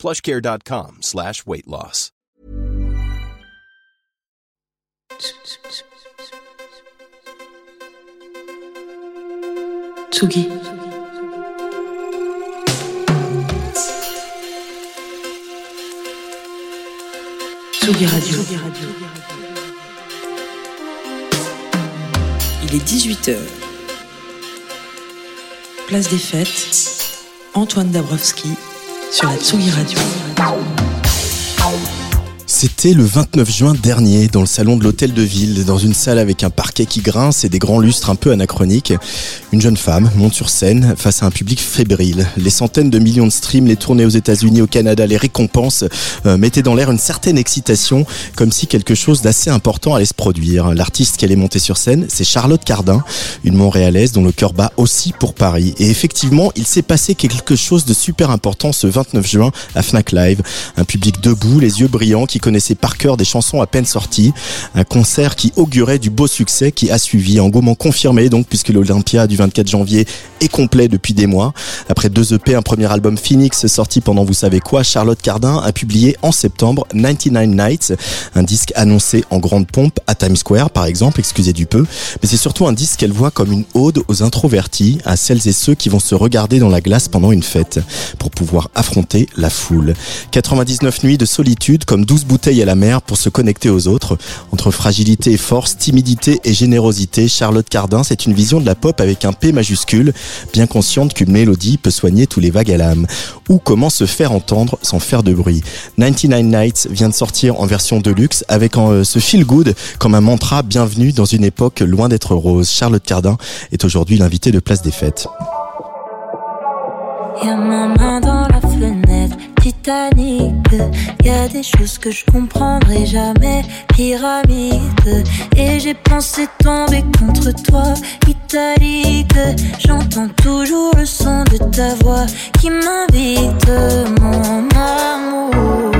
plushcare.com slash weight loss. Tsugi. Tsugi Radio. Il est 18h. Place des fêtes. Antoine Dabrowski sur la Tsugi Radio. C'était le 29 juin dernier dans le salon de l'hôtel de ville, dans une salle avec un parquet qui grince et des grands lustres un peu anachroniques. Une jeune femme monte sur scène face à un public fébrile. Les centaines de millions de streams, les tournées aux États-Unis, au Canada, les récompenses euh, mettaient dans l'air une certaine excitation, comme si quelque chose d'assez important allait se produire. L'artiste qui allait monter sur scène, c'est Charlotte Cardin, une Montréalaise dont le cœur bat aussi pour Paris. Et effectivement, il s'est passé quelque chose de super important ce 29 juin à Fnac Live. Un public debout, les yeux brillants, qui connaissait par cœur des chansons à peine sorties. Un concert qui augurait du beau succès qui a suivi. Engouement confirmé donc puisque l'Olympia du 24 janvier est complet depuis des mois. Après deux EP, un premier album Phoenix sorti pendant vous savez quoi, Charlotte Cardin a publié en septembre 99 Nights, un disque annoncé en grande pompe à Times Square par exemple, excusez du peu, mais c'est surtout un disque qu'elle voit comme une ode aux introvertis, à celles et ceux qui vont se regarder dans la glace pendant une fête pour pouvoir affronter la foule. 99 nuits de solitude comme 12 à la mer pour se connecter aux autres. Entre fragilité et force, timidité et générosité, Charlotte Cardin, c'est une vision de la pop avec un P majuscule, bien consciente qu'une mélodie peut soigner tous les vagues à l'âme. Ou comment se faire entendre sans faire de bruit. 99 Nights vient de sortir en version deluxe avec euh, ce feel good comme un mantra bienvenue dans une époque loin d'être rose. Charlotte Cardin est aujourd'hui l'invité de Place des Fêtes. Titanic. Y a des choses que je comprendrai jamais, pyramide. Et j'ai pensé tomber contre toi, italique. J'entends toujours le son de ta voix qui m'invite, mon amour.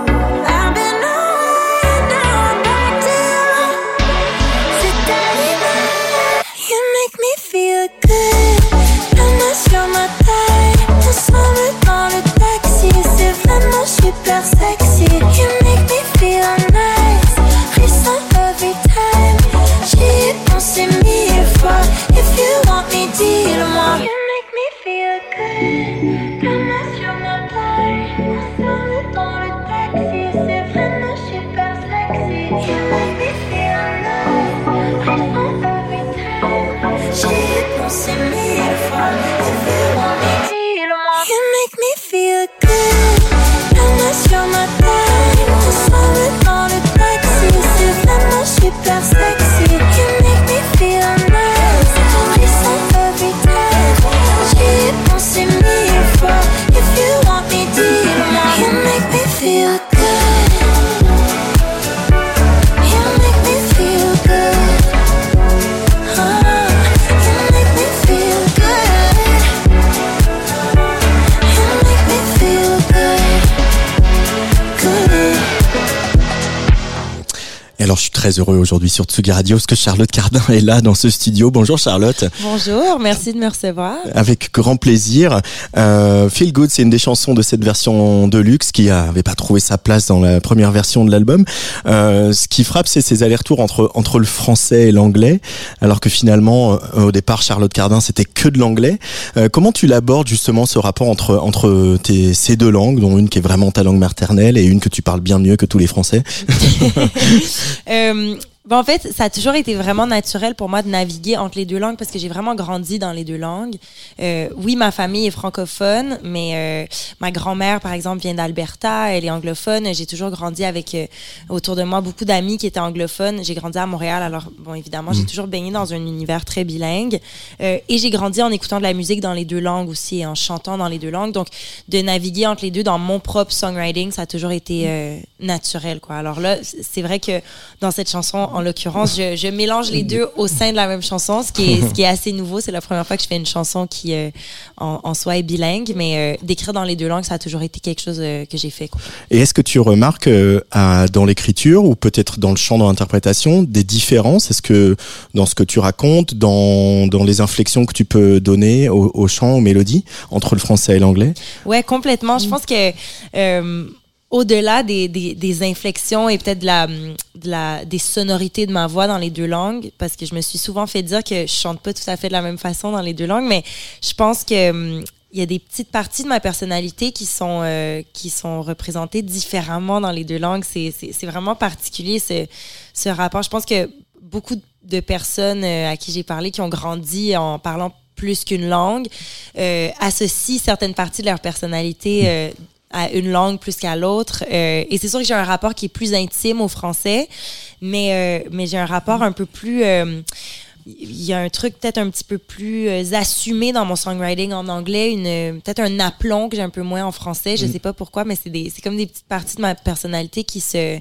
Très heureux aujourd'hui sur Tsugi Radio parce que Charlotte Cardin est là dans ce studio. Bonjour Charlotte. Bonjour, merci de me recevoir. Avec grand plaisir. Euh, Feel Good, c'est une des chansons de cette version de luxe qui avait pas trouvé sa place dans la première version de l'album. Euh, ce qui frappe, c'est ces allers-retours entre entre le français et l'anglais, alors que finalement, euh, au départ, Charlotte Cardin, c'était que de l'anglais. Euh, comment tu l'abordes justement ce rapport entre entre tes, ces deux langues, dont une qui est vraiment ta langue maternelle et une que tu parles bien mieux que tous les Français? Euh, um, ben, en fait, ça a toujours été vraiment naturel pour moi de naviguer entre les deux langues parce que j'ai vraiment grandi dans les deux langues. Euh, oui, ma famille est francophone, mais euh, ma grand-mère, par exemple, vient d'Alberta, elle est anglophone. J'ai toujours grandi avec euh, autour de moi beaucoup d'amis qui étaient anglophones. J'ai grandi à Montréal, alors bon, évidemment, j'ai toujours baigné dans un univers très bilingue. Et j'ai grandi en écoutant de la musique dans les deux langues aussi et en chantant dans les deux langues. Donc, de naviguer entre les deux dans mon propre songwriting, ça a toujours été naturel, quoi. Alors là, c'est vrai que dans cette chanson, en l'occurrence, je, je mélange les deux au sein de la même chanson, ce qui est, ce qui est assez nouveau. C'est la première fois que je fais une chanson qui, euh, en, en soi, est bilingue, mais euh, d'écrire dans les deux langues, ça a toujours été quelque chose euh, que j'ai fait. quoi. Et est-ce que tu remarques euh, à- dans l'écriture ou peut-être dans le chant, dans l'interprétation, des différences? Est-ce que dans ce que tu racontes, dans, dans les inflexions que tu peux donner au, au chant, aux mélodies, entre le français et l'anglais? Ouais, complètement. Je pense que euh, au-delà des, des, des inflexions et peut-être de la, de la, des sonorités de ma voix dans les deux langues, parce que je me suis souvent fait dire que je chante pas tout à fait de la même façon dans les deux langues, mais je pense que hum, il y a des petites parties de ma personnalité qui sont euh, qui sont représentées différemment dans les deux langues. C'est c'est c'est vraiment particulier ce ce rapport. Je pense que beaucoup de personnes euh, à qui j'ai parlé qui ont grandi en parlant plus qu'une langue euh, associent certaines parties de leur personnalité euh, à une langue plus qu'à l'autre. Euh, et c'est sûr que j'ai un rapport qui est plus intime au français, mais, euh, mais j'ai un rapport un peu plus... euh, il y a un truc peut-être un petit peu plus euh, assumé dans mon songwriting en anglais, une peut-être un aplomb que j'ai un peu moins en français. Je sais pas pourquoi, mais c'est des c'est comme des petites parties de ma personnalité qui se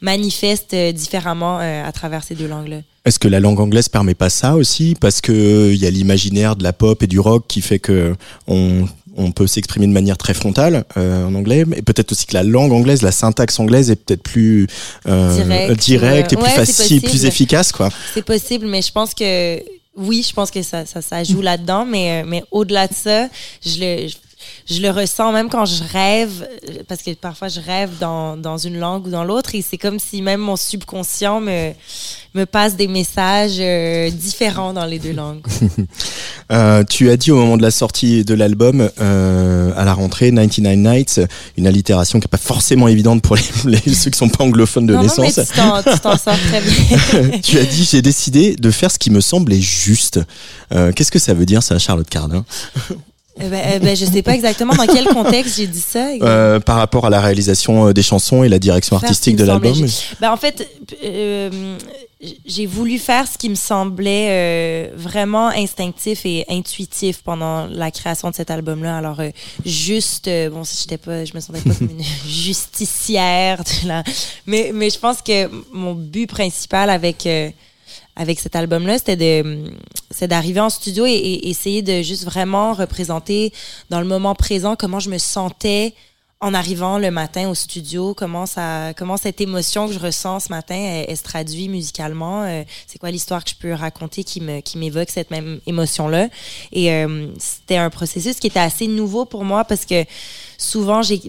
manifestent euh, différemment euh, à travers ces deux langues-là. Est-ce que la langue anglaise permet pas ça aussi? Parce que il y a l'imaginaire de la pop et du rock qui fait que on, on peut s'exprimer de manière très frontale euh, en anglais, mais peut-être aussi que la langue anglaise, la syntaxe anglaise est peut-être plus euh, Direct, directe et plus ouais, facile, plus efficace, quoi. C'est possible, mais je pense que oui, je pense que ça, ça, ça joue là-dedans, mais, euh, mais au-delà de ça, je le, je, le ressens même quand je rêve, parce que parfois je rêve dans, dans une langue ou dans l'autre, et c'est comme si même mon subconscient me, me passe des messages euh, différents dans les deux langues. Euh, tu as dit au moment de la sortie de l'album, euh, à la rentrée, 99 Nights, une allitération qui n'est pas forcément évidente pour les, les- ceux qui sont pas anglophones de non, non, mais naissance. tu t'en, tu t'en sors très bien. tu as dit, j'ai décidé de faire ce qui me semblait juste. Euh, Qu'est-ce que ça veut dire, ça, Charlotte Cardin? Ben, je sais pas exactement dans quel contexte j'ai dit ça. Euh, Par rapport à la réalisation euh, des chansons et la direction artistique de l'album Ben, en fait, euh, j'ai voulu faire ce qui me semblait euh, vraiment instinctif et intuitif pendant la création de cet album-là. Alors, euh, juste, euh, bon, si j'étais pas, je me sentais pas comme une justicière, de la- mais, mais je pense que mon but principal avec euh, avec cet album-là, c'était de, c'est d'arriver en studio et, essayer de juste vraiment représenter dans le moment présent comment je me sentais en arrivant le matin au studio, comment ça, comment cette émotion que je ressens ce matin, elle, se traduit musicalement. euh, c'est quoi l'histoire que je peux raconter qui me, qui m'évoque cette même émotion-là? Et euh, c'était un processus qui était assez nouveau pour moi parce que souvent j'ai,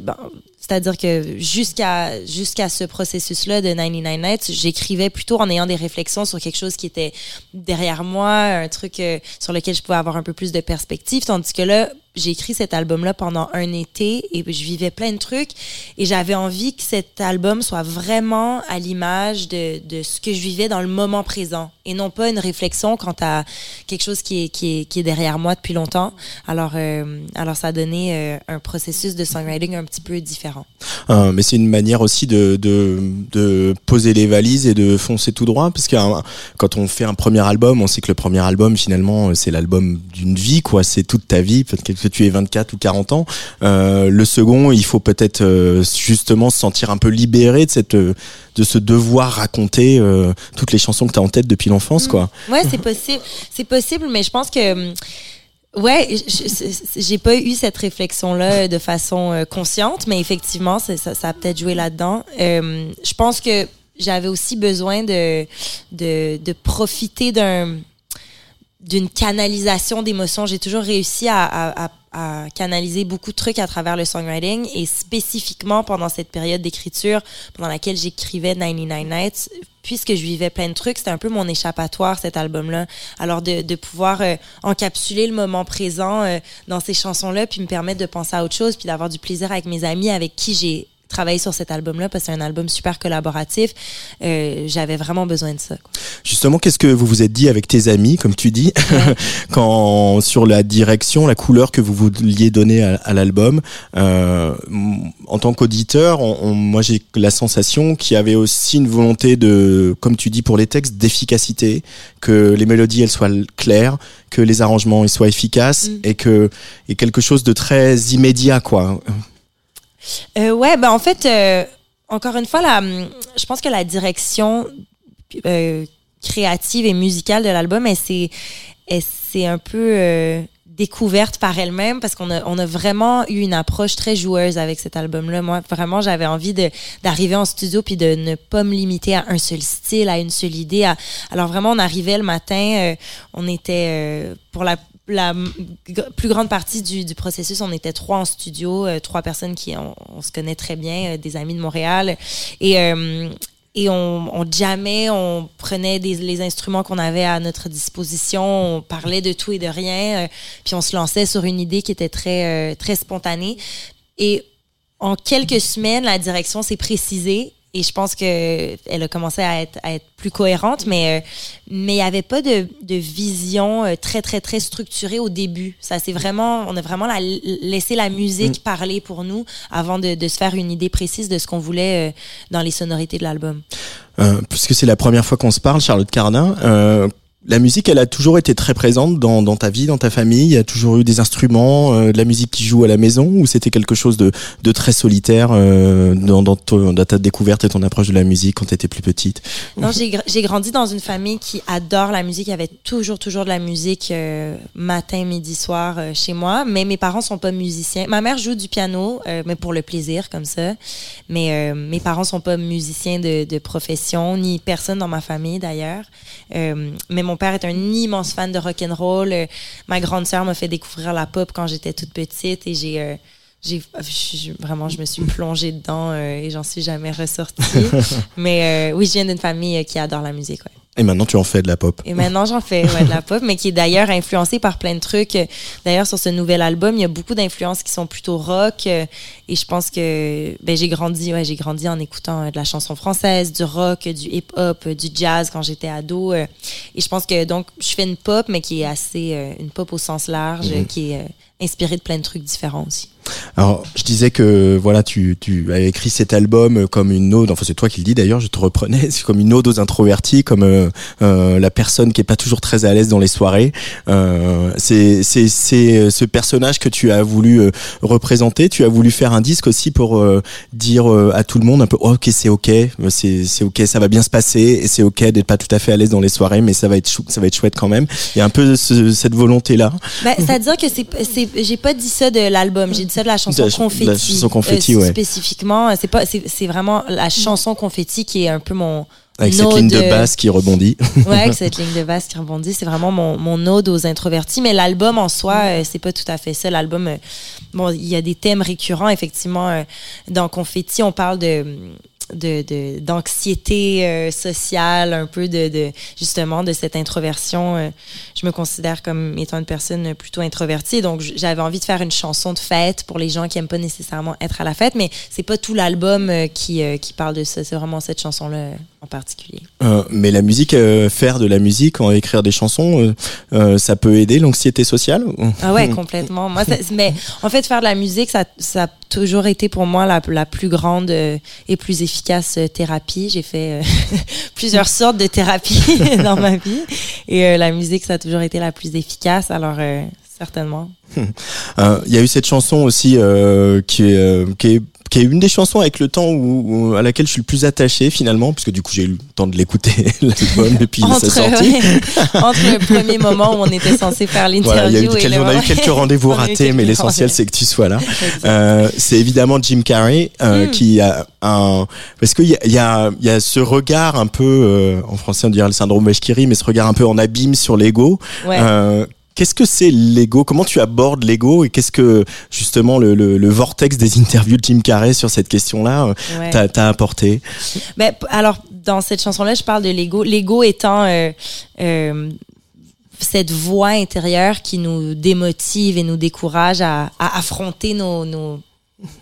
c'est-à-dire que jusqu'à jusqu'à ce processus-là de 99 Nights, j'écrivais plutôt en ayant des réflexions sur quelque chose qui était derrière moi, un truc euh, sur lequel je pouvais avoir un peu plus de perspective, tandis que là, j'ai écrit cet album-là pendant un été et je vivais plein de trucs et j'avais envie que cet album soit vraiment à l'image de, de ce que je vivais dans le moment présent et non pas une réflexion quant à quelque chose qui est, qui est, qui est derrière moi depuis longtemps. Alors, euh, alors ça a donné euh, un processus de songwriting un petit peu différent. Euh, mais c'est une manière aussi de, de, de poser les valises et de foncer tout droit parce que euh, quand on fait un premier album on sait que le premier album finalement c'est l'album d'une vie quoi c'est toute ta vie peut-être que tu es 24 ou 40 ans euh, le second il faut peut-être euh, justement se sentir un peu libéré de cette de ce devoir raconter toutes les chansons que tu as en tête depuis l'enfance quoi Ouais, c'est possible. C'est possible, mais je pense que. Ouais, j'ai pas eu cette réflexion-là de façon euh, consciente, mais effectivement, ça, ça a peut-être joué là-dedans. Euh, je pense que j'avais aussi besoin de, de, de profiter d'un d'une canalisation d'émotions. J'ai toujours réussi à, canaliser beaucoup de trucs à travers le songwriting et spécifiquement pendant cette période d'écriture pendant laquelle j'écrivais 99 Nights, puisque je vivais plein de trucs, c'était un peu mon échappatoire cet album-là. Alors de, de pouvoir euh, encapsuler le moment présent euh, dans ces chansons-là, puis me permettre de penser à autre chose, puis d'avoir du plaisir avec mes amis avec qui j'ai travaillé sur cet album-là parce que c'est un album super collaboratif. Euh, J'avais vraiment besoin de ça. quoi. Justement, qu'est-ce que vous vous êtes dit avec tes amis, comme tu dis, quand sur la direction, la couleur que vous vouliez donner à, à l'album euh, En tant qu'auditeur, moi j'ai la sensation qu'il y avait aussi une volonté de, comme tu dis pour les textes, d'efficacité, que les mélodies elles soient claires, que les arrangements ils soient efficaces Mm. et que et quelque chose de très immédiat quoi. Euh, ouais, ben en fait, euh, encore une fois, la, hum, je pense que la direction euh, créative et musicale de l'album, s'est un peu euh, découverte par elle-même parce qu'on a, on a vraiment eu une approche très joueuse avec cet album-là. Moi, vraiment, j'avais envie d'arriver en studio puis de ne pas me limiter à un seul style, à une seule idée. alors vraiment, on arrivait le matin, on était pour la la plus grande partie du, du processus, on était trois en studio, euh, trois personnes qui on, se connaît très bien, euh, des amis de Montréal, et euh, et on, on jammait, on prenait des, les instruments qu'on avait à notre disposition, on parlait de tout et de rien, puis on se lançait sur une idée qui était très très spontanée. Et en quelques semaines, la direction s'est précisée et je pense que elle a commencé à être, à être plus cohérente, mais euh, mais il n'y avait pas de, de vision euh, très très très structurée au début. Ça c'est vraiment, on a vraiment la, laissé la musique parler pour nous avant de, de se faire une idée précise de ce qu'on voulait euh, dans les sonorités de l'album. Euh, puisque c'est la première fois qu'on se parle, Charlotte Cardin. La musique, elle a toujours été très présente dans, dans ta vie, dans ta famille? Il y a toujours eu des instruments, euh, de la musique qui joue à la maison, ou c'était quelque chose de, de très solitaire euh, dans, dans, ton- dans ta découverte et ton approche de la musique quand tu étais plus petite? Non, j'ai gr- j'ai grandi dans une famille qui adore la musique. Il y avait toujours, toujours de la musique euh, matin, midi, soir euh, chez moi. Mais mes parents sont pas musiciens. Ma mère joue du piano, euh, mais pour le plaisir, comme ça. Mais euh, mes parents sont pas musiciens de, de profession, ni personne dans ma famille d'ailleurs. Mais mon père est un immense fan de rock and roll. Euh, ma grande sœur m'a fait découvrir la pop quand j'étais toute petite et j'ai euh, j'ai vraiment je me suis plongée dedans euh, et j'en suis jamais ressortie. mais oui, je viens d'une famille qui adore la musique. Ouais. Et maintenant, tu en fais de la pop. Et maintenant, j'en fais ouais, de la pop, mais qui est d'ailleurs influencée par plein de trucs. D'ailleurs, sur ce nouvel album, il y a beaucoup d'influences qui sont plutôt rock. euh, Et je pense que ben, j'ai grandi, ouais, j'ai grandi en écoutant euh, de la chanson française, du rock, du hip-hop, euh, du jazz quand j'étais ado. euh. Et je pense que donc je fais une pop, mais qui est assez une pop au sens large, euh, qui est inspirée de plein de trucs différents aussi. Alors, je disais que voilà, tu, tu as écrit cet album comme une ode. Enfin, c'est toi qui le dis d'ailleurs. Je te reprenais. C'est comme une ode aux introvertis, comme euh, euh, la personne qui est pas toujours très à l'aise dans les soirées. Euh, c'est c'est c'est ce personnage que tu as voulu euh, représenter. Tu as voulu faire un disque aussi pour euh, dire euh, à tout le monde un peu oh, ok c'est ok c'est c'est ok ça va bien se passer et c'est ok d'être pas tout à fait à l'aise dans les soirées mais ça va être ça va être chouette quand même. Il y a un peu ce- cette volonté là. Ben, C'est-à-dire que c'est, c'est, j'ai pas dit ça de l'album, j'ai dit ça de la chanson De Confetti. la chanson Confetti, Euh, ouais. Spécifiquement, c'est pas, c'est, vraiment la chanson Confetti qui est un peu mon Avec cette ligne de euh, basse qui rebondit. Ouais, avec cette ligne de basse qui rebondit, c'est vraiment mon, mon ode aux introvertis. Mais l'album en soi, euh, c'est pas tout à fait ça. L'album, euh, bon, il y a des thèmes récurrents, effectivement. euh, dans Confetti, on parle de de d'anxiété euh, sociale un peu de, de justement de cette introversion euh, je me considère comme étant une personne plutôt introvertie. Donc j'avais envie de faire une chanson de fête pour les gens qui aiment pas nécessairement être à la fête mais c'est pas tout l'album euh, qui qui parle de ça. C'est vraiment cette chanson là en particulier Euh, mais la musique, euh, faire de la musique, en écrire des chansons, euh, ça peut aider l'anxiété sociale Ah ouais, complètement. Moi, ça- mais en fait, faire de la musique, ça, ça a toujours été pour moi la, la plus grande et plus efficace thérapie. J'ai fait plusieurs sortes de thérapies dans ma vie et la musique, ça a toujours été la plus efficace. Alors, certainement. Il y a eu cette chanson aussi qui, est, qui est qui est une des chansons avec le temps où, où- à laquelle je suis le plus attaché finalement, puisque du coup j'ai eu le temps de l'écouter l'album depuis sa entre, sortie. ouais, entre le premier moment où on était censé faire Voilà, eu, l'interview et le on a eu quelques rendez-vous ratés, mais l'essentiel c'est que tu sois là. Euh, c'est évidemment Jim Carrey euh, Hmm. qui a un parce qu'il y a, il y, a, il y a ce regard un peu euh, en français on dirait le syndrome Bashkiri, mais ce regard un peu en abîme sur l'ego. Ouais. Qu'est-ce que c'est l'ego? Comment tu abordes l'ego et qu'est-ce que justement le, le, le vortex des interviews de Jim Carrey sur cette question-là euh, Ouais. t'a apporté? Ben, alors, dans cette chanson-là, je parle de l'ego. L'ego étant euh, euh, cette voix intérieure qui nous démotive et nous décourage à, à affronter nos, nos,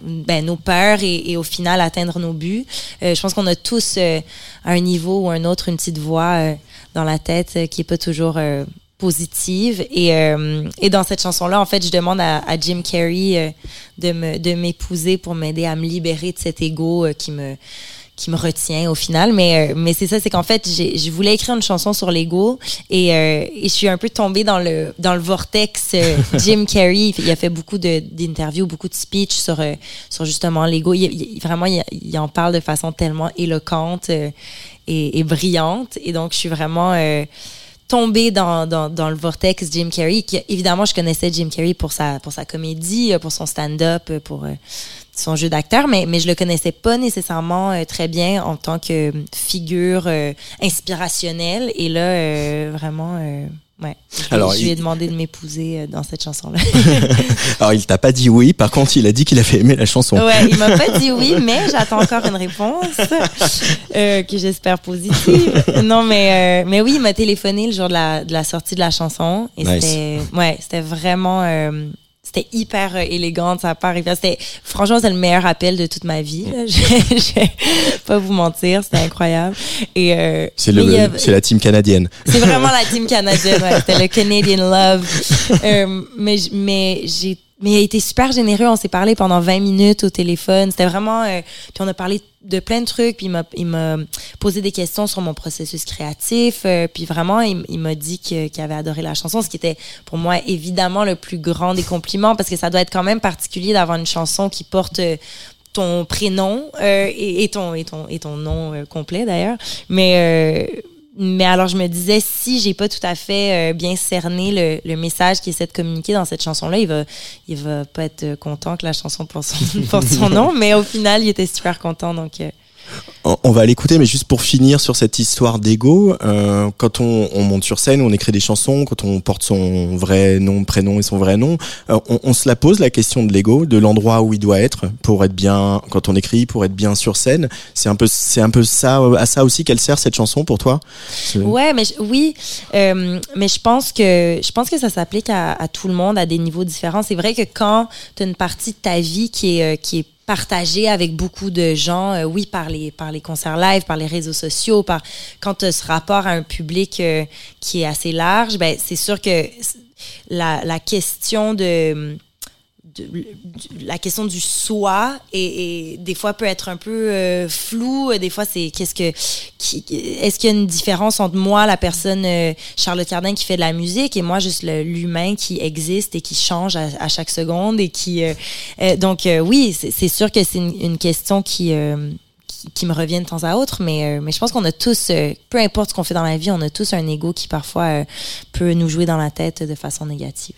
ben, nos peurs et, et au final atteindre nos buts. Euh, je pense qu'on a tous, euh, à un niveau ou un autre, une petite voix euh, dans la tête qui est pas toujours positive. Et, euh, et dans cette chanson-là, en fait, je demande à, à Jim Carrey euh, de me de m'épouser pour m'aider à me libérer de cet ego euh, qui me qui me retient au final. Mais euh, mais c'est ça c'est qu'en fait j'ai je voulais écrire une chanson sur l'ego et euh, et je suis un peu tombée dans le dans le vortex Jim Carrey. Il a fait beaucoup de d'interviews beaucoup de speeches sur sur justement l'ego. Il, il- vraiment il, il en parle de façon tellement éloquente et, et brillante. Et donc je suis vraiment euh, tombée dans, dans, le vortex Jim Carrey qui évidemment je connaissais Jim Carrey pour sa pour sa comédie euh, pour son stand-up euh, pour euh, son jeu d'acteur, mais, mais je le connaissais pas nécessairement très bien en tant que figure inspirationnelle. Et là, vraiment, ouais. Je, Alors, je lui ai il- demandé de m'épouser euh, dans cette chanson-là. Alors il t'a pas dit oui, par contre il a dit qu'il avait aimé la chanson. ouais, il m'a pas dit oui, mais j'attends encore une réponse euh, que j'espère positive. Non, mais, euh, mais oui, il m'a téléphoné le jour de la, de la sortie de la chanson. Et Nice. c'était, ouais, c'était vraiment, euh, c'était hyper euh, élégant de sa part. C'était, franchement, c'est le meilleur appel de toute ma vie. là. Je, vais pas vous mentir, c'était incroyable. Et, euh, C'est c'est la team canadienne. c'est vraiment la team canadienne, ouais. C'était le Canadian Love. Euh, mais mais j'ai mais il a été super généreux. On s'est parlé pendant 20 minutes au téléphone. C'était vraiment. euh, puis on a parlé de plein de trucs. Puis il m'a posé des questions sur mon processus créatif. euh, puis vraiment, il, m'a dit qu'il avait adoré la chanson, ce qui était pour moi évidemment le plus grand des compliments parce que ça doit être quand même particulier d'avoir une chanson qui porte euh, ton prénom euh, et, et ton et ton et ton nom euh, complet d'ailleurs mais mais alors je me disais si j'ai pas tout à fait euh, bien cerné le, message qui essaie de communiquer dans cette chanson là il va il va pas être euh, content que la chanson porte son, porte son nom. Mais au final il était super content donc euh, On on va l'écouter, mais juste pour finir sur cette histoire d'ego, euh, quand on, on monte sur scène, on écrit des chansons, quand on porte son vrai nom, prénom et son vrai nom, euh, on, se la pose la question de l'ego, de l'endroit où il doit être pour être bien quand on écrit, pour être bien sur scène. C'est un peu, c'est un peu ça, euh, à ça aussi qu'elle sert cette chanson pour toi? Ouais, mais oui, euh, mais je pense que je pense que ça s'applique à, tout le monde à des niveaux différents. C'est vrai que quand tu as une partie de ta vie qui est euh, qui est partagée avec beaucoup de gens, euh, oui, par les par les concerts live, par les réseaux sociaux, par quand tu as ce rapport à un public euh, qui est assez large, ben c'est sûr que la, la question de la question du soi et, des fois peut être un peu euh, floue des fois c'est qu'est-ce que est-ce qu'il y a une différence entre moi la personne euh, Charlotte Cardin qui fait de la musique et moi juste l'humain qui existe et qui change à, chaque seconde et qui euh, euh, donc oui c'est sûr que c'est une, question qui qui, qui me revient de temps à autre, mais, mais je pense qu'on a tous, peu importe ce qu'on fait dans la vie, on a tous un ego qui parfois peut nous jouer dans la tête de façon négative.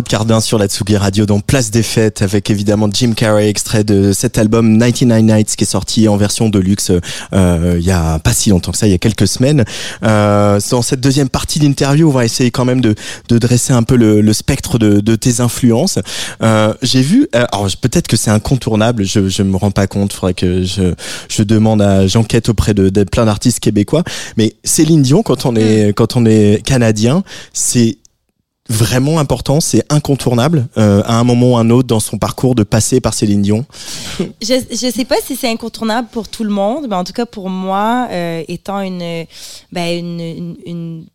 Charlotte Cardin sur la Tsugi Radio dans Place des Fêtes avec évidemment Jim Carrey extrait de cet album 99 Nights qui est sorti en version de luxe euh, il y a pas si longtemps que ça, il y a quelques semaines. Euh, dans cette deuxième partie d'interview, on va essayer quand même de, de dresser un peu le, le spectre de, de tes influences. Euh, J'ai vu, euh, alors peut-être que c'est incontournable, je je me rends pas compte, faudrait que je je demande à j'enquête auprès de, de plein d'artistes québécois, mais Céline Dion quand on est quand on est canadien, c'est vraiment important, c'est incontournable euh, à un moment ou un autre dans son parcours de passer par Céline Dion. Je je sais pas si c'est incontournable pour tout le monde, mais en tout cas pour moi, euh, étant une ben une, une, une-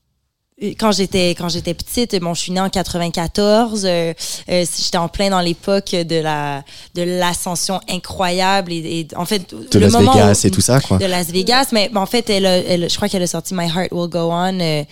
quand j'étais quand j'étais petite, bon, je suis née en 94. euh, euh, j'étais en plein dans l'époque de la de l'ascension incroyable et, et en fait De le Las moment Vegas où- et tout ça, quoi. de Las Vegas. Mais en fait, elle, a- elle- je crois qu'elle a sorti My Heart Will Go On euh,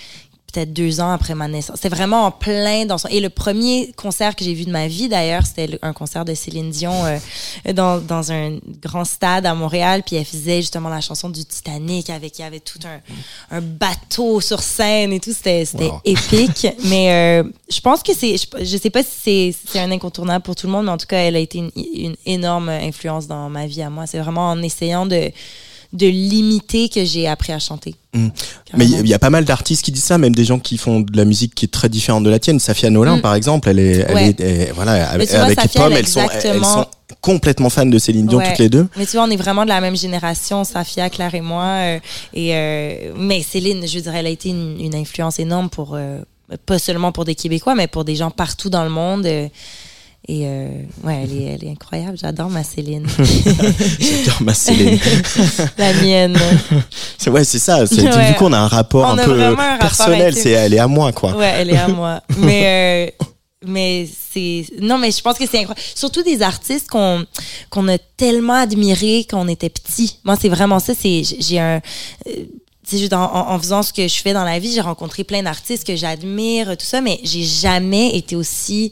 peut-être deux ans après ma naissance. C'était vraiment en plein dans son... Et le premier concert que j'ai vu de ma vie, d'ailleurs, c'était un concert de Céline Dion euh, dans, dans un grand stade à Montréal. Puis elle faisait justement la chanson du Titanic avec il y avait tout un, un bateau sur scène et tout. C'était Wow. épique. mais euh, je pense que c'est... Je, je sais pas si c'est c'est un incontournable pour tout le monde, mais en tout cas, elle a été une, une énorme influence dans ma vie à moi. C'est vraiment en essayant de de limiter que j'ai appris à chanter. Mm. Mais il y- a pas mal d'artistes qui disent ça, même des gens qui font de la musique qui est très différente de la tienne. Safia Nolin, Mm. par exemple, elle est, elle Ouais. est, elle- voilà, avec, vois, avec Safia, Pomme, elle a elles sont, elles sont complètement fans de Céline Dion Ouais. toutes les deux. Mais tu vois, on est vraiment de la même génération, Safia, Claire et moi. euh, et euh, mais Céline, je dirais, elle a été une, une influence énorme pour euh, pas seulement pour des Québécois, mais pour des gens partout dans le monde. Euh, et euh, ouais, elle est, elle est incroyable. J'adore ma Céline, J'adore ma Céline. la mienne. C'est- ouais, c'est ça. c'est- Ouais. Du coup, on a un rapport On un peu un personnel. C'est, elle est à moi, quoi. Ouais, elle est à moi. Mais euh, mais c'est non, mais je pense que c'est incroyable. Surtout des artistes qu'on qu'on a tellement admirés quand on était petit. Moi, c'est vraiment ça. C'est j'ai un euh, tu sais, juste en, en- en faisant ce que je fais dans la vie, j'ai rencontré plein d'artistes que j'admire, tout ça, mais j'ai jamais été aussi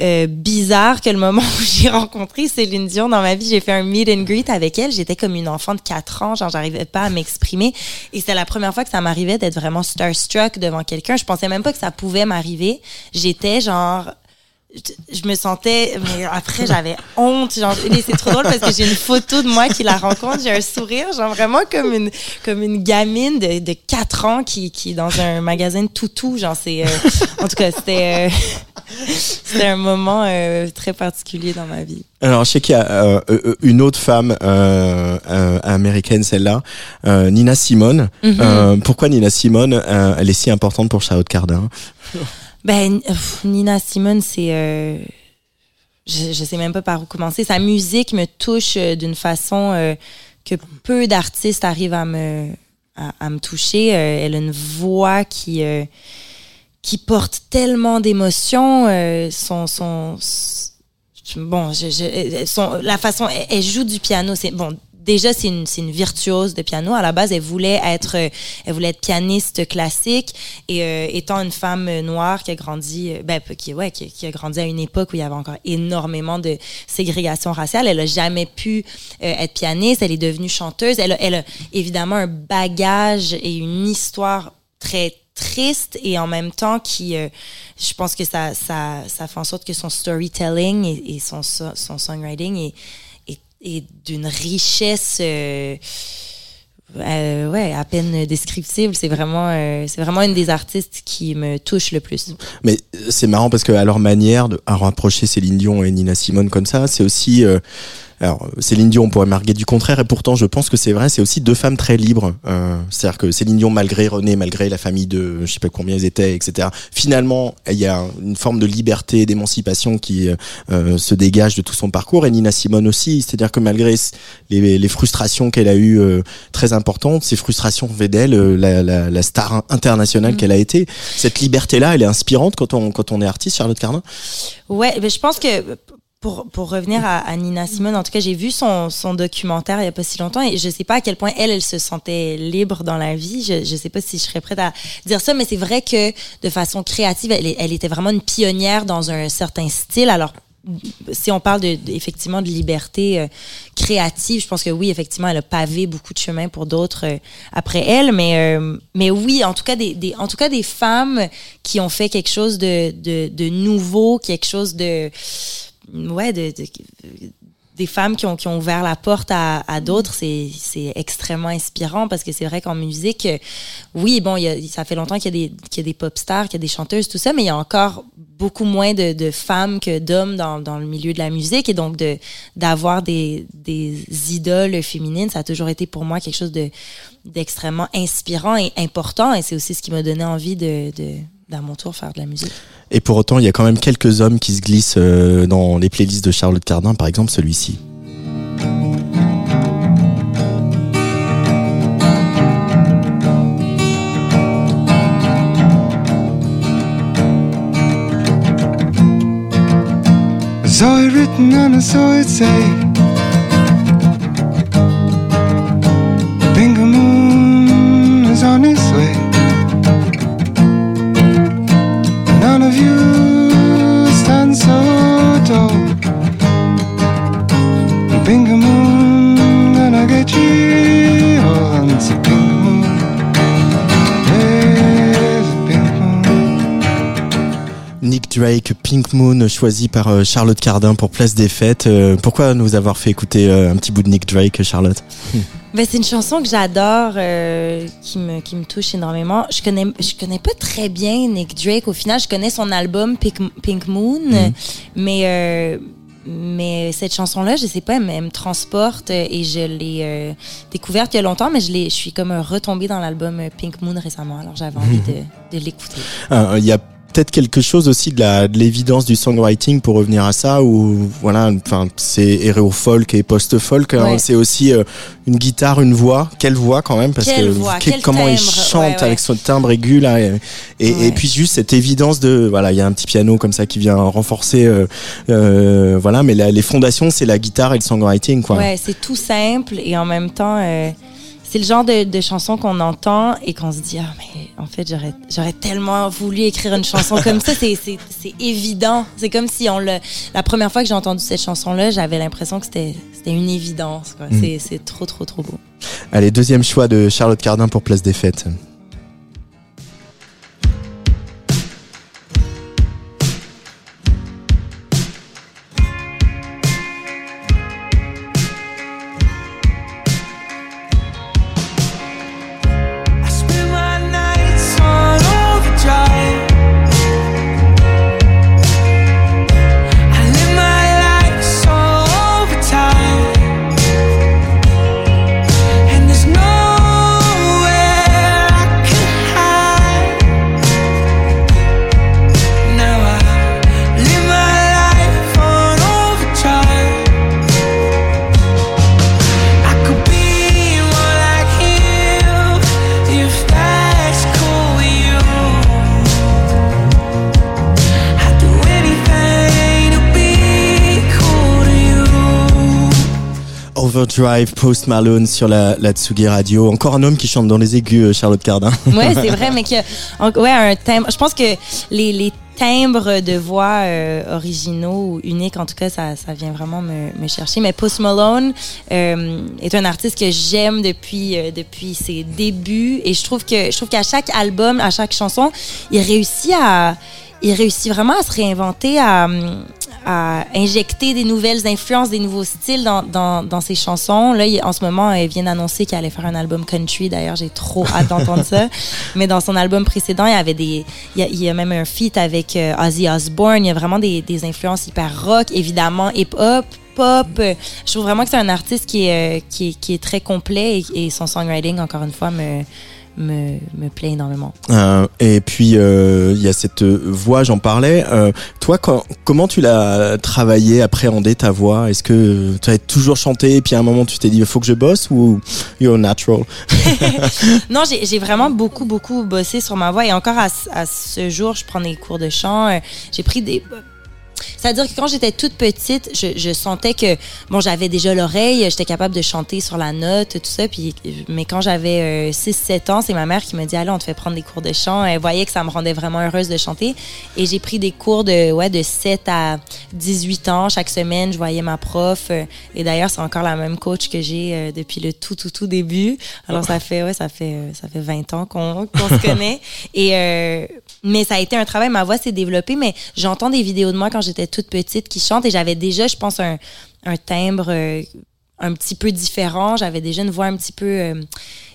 euh, bizarre que le moment où j'ai rencontré Céline Dion dans ma vie. J'ai fait un meet and greet avec elle. J'étais comme une enfant de 4 ans. Genre, j'arrivais pas à m'exprimer. Et c'était la première fois que ça m'arrivait d'être vraiment starstruck devant quelqu'un. Je pensais même pas que ça pouvait m'arriver. J'étais genre je- je me sentais mais après j'avais honte. Genre c'est trop drôle parce que j'ai une photo de moi qui la rencontre. J'ai un sourire genre vraiment comme une comme une gamine de, de 4 ans qui qui est dans un magasin de toutou genre c'est euh, en tout cas c'était euh, c'était un moment euh, très particulier dans ma vie. Alors, je sais qu'il y a euh, euh, une autre femme euh, euh, américaine, celle-là, euh, Nina Simone. Euh, pourquoi Nina Simone, euh, elle est si importante pour Charlotte Cardin? Ben, Nina Simone, c'est. euh, je, sais même pas par où commencer. Sa musique me touche euh, d'une façon euh, que peu d'artistes arrivent à me, à, me toucher. Euh, elle a une voix qui, qui porte tellement d'émotions. son, son, bon, je, je- son, la façon, elle, elle joue du piano. C'est bon. Déjà, c'est une, une virtuose de piano. À la base, elle voulait être, euh, elle voulait être pianiste classique. Et euh, étant une femme noire qui a grandi, euh, ben, qui, ouais, qui, a grandi à une époque où il y avait encore énormément de ségrégation raciale, elle a jamais pu euh, être pianiste. Elle est devenue chanteuse. Elle a, elle a évidemment un bagage et une histoire très triste et en même temps qui euh, je pense que ça, ça ça fait en sorte que son storytelling et, et son so- son songwriting est est d'une richesse euh, euh, ouais à peine descriptible. C'est vraiment euh, c'est vraiment une des artistes qui me touche le plus. Mais c'est marrant parce que à leur manière de à rapprocher Céline Dion et Nina Simone comme ça, c'est aussi alors Céline Dion on pourrait marquer du contraire et pourtant je pense que c'est vrai, c'est aussi deux femmes très libres. Euh, C'est-à-dire que Céline Dion malgré René, malgré la famille de je sais pas combien ils étaient, etc. Finalement il y a une forme de liberté, d'émancipation qui euh, se dégage de tout son parcours et Nina Simone aussi. C'est-à-dire que malgré les, les frustrations qu'elle a eues euh, très importantes, ces frustrations faisaient d'elle euh, la, la, la star internationale qu'elle a été. Cette liberté-là, elle est inspirante quand on quand on est artiste, Charlotte Cardin? Ouais, ben je pense que pour, pour revenir à, à Nina Simone, en tout cas, j'ai vu son, son documentaire il y a pas si longtemps et je sais pas à quel point elle, elle se sentait libre dans la vie. Je, je sais pas si je serais prête à dire ça, mais c'est vrai que de façon créative, elle, elle était vraiment une pionnière dans un certain style. Alors, si on parle de, de- effectivement de liberté euh, créative, je pense que oui, effectivement, elle a pavé beaucoup de chemin pour d'autres euh, après elle, mais euh, mais oui, en tout cas des, des en tout cas des femmes qui ont fait quelque chose de de, de nouveau, quelque chose de ouais de, de- des femmes qui ont, qui ont ouvert la porte à, à d'autres, c'est, c'est extrêmement inspirant parce que c'est vrai qu'en musique, oui, bon, y a, ça fait longtemps qu'il y a des, qu'il y a des pop stars, qu'il y a des chanteuses, tout ça, mais il y a encore beaucoup moins de, de femmes que d'hommes dans, dans le milieu de la musique et donc de, d'avoir des, des idoles féminines, ça a toujours été pour moi quelque chose de, d'extrêmement inspirant et important et c'est aussi ce qui m'a donné envie de, de, d'à mon tour faire de la musique. Et pour autant, il y a quand même quelques hommes qui se glissent euh, dans les playlists de Charlotte Cardin, par exemple celui-ci. I saw it written and I saw it say so tall Drake, Pink Moon, choisi par euh, Charlotte Cardin pour Place des Fêtes. Euh, pourquoi nous avoir fait écouter euh, un petit bout de Nick Drake, Charlotte? Ben, c'est une chanson que j'adore, euh, qui, me, qui me touche énormément. Je connais, je connais pas très bien Nick Drake. Au final, je connais son album Pink, Pink Moon, mais, euh, mais cette chanson-là, je sais pas, elle, me- elle me transporte et je l'ai euh, découverte il y a longtemps, mais je, je suis comme retombée dans l'album Pink Moon récemment. Alors j'avais envie de, de l'écouter. Il y a peut-être quelque chose aussi de la de l'évidence du songwriting pour revenir à ça où voilà enfin c'est héros folk et post folk Ouais. c'est aussi euh, une guitare une voix quelle voix quand même parce Quelle que voix, quel- quel comment il chante ouais, ouais. avec son timbre aigu là et, et, Ouais. et puis juste cette évidence de voilà il y a un petit piano comme ça qui vient renforcer euh, euh, voilà mais la- les fondations c'est la guitare et le songwriting quoi Ouais, c'est tout simple et en même temps, c'est le genre de, de chanson qu'on entend et qu'on se dit ah mais en fait j'aurais j'aurais tellement voulu écrire une chanson comme ça. C'est c'est c'est évident. C'est comme si on le la première fois que j'ai entendu cette chanson là, j'avais l'impression que c'était c'était une évidence. quoi. C'est c'est trop trop trop beau. allez deuxième choix de Charlotte Cardin pour Place des Fêtes Overdrive Post Malone sur la, la Tsugi Radio encore un homme qui chante dans les aigus euh, Charlotte Cardin Ouais, c'est vrai, mais que en- ouais, un timbre. Je pense que les, les timbres de voix euh, originaux ou uniques, en tout cas, ça, ça vient vraiment me, me chercher. Mais Post Malone euh, est un artiste que j'aime depuis euh, depuis ses débuts et je trouve que je trouve qu'à chaque album, à chaque chanson, il réussit à il réussit vraiment à se réinventer, à, à injecter des nouvelles influences, des nouveaux styles dans, dans, dans ses chansons. Là, il- en ce moment, il vient d'annoncer qu'il allait faire un album country. D'ailleurs, j'ai trop hâte d'entendre ça. Mais dans son album précédent, il y avait des, il y a, il y a même un feat avec euh, Ozzy Osbourne. Il y a vraiment des, des influences hyper rock, évidemment, hip-hop pop. Je trouve vraiment que c'est un artiste qui est, euh, qui est, qui est très complet et, et son songwriting, encore une fois, me, me, me plaît énormément. Euh, et puis euh, il y a cette voix, j'en parlais. Euh, toi, quand, comment tu l'as travaillé, appréhendé ta voix? Est-ce que tu as toujours chanté et puis à un moment tu t'es dit il faut que je bosse ou you're natural? Non, j'ai vraiment beaucoup, beaucoup bossé sur ma voix et encore à, ce- à ce jour, je prends des cours de chant. J'ai pris des. C'est-à-dire que quand j'étais toute petite, je, je sentais que bon, j'avais déjà l'oreille, j'étais capable de chanter sur la note, tout ça. Puis, mais quand j'avais 6-7 ans, c'est ma mère qui me dit allez, on te fait prendre des cours de chant. Elle voyait que ça me rendait vraiment heureuse de chanter, et j'ai pris des cours de ouais de 7 à 18 ans chaque semaine. Je voyais ma prof, euh, et d'ailleurs c'est encore la même coach que j'ai euh, depuis le tout tout tout début. Alors ça fait ouais ça fait euh, ça fait 20 ans qu'on qu'on se connaît. Et euh, mais ça a été un travail. Ma voix s'est développée, mais j'entends des vidéos de moi quand j'étais toute petite qui chantent et j'avais déjà, je pense, un, un timbre euh, un petit peu différent. J'avais déjà une voix un petit peu euh,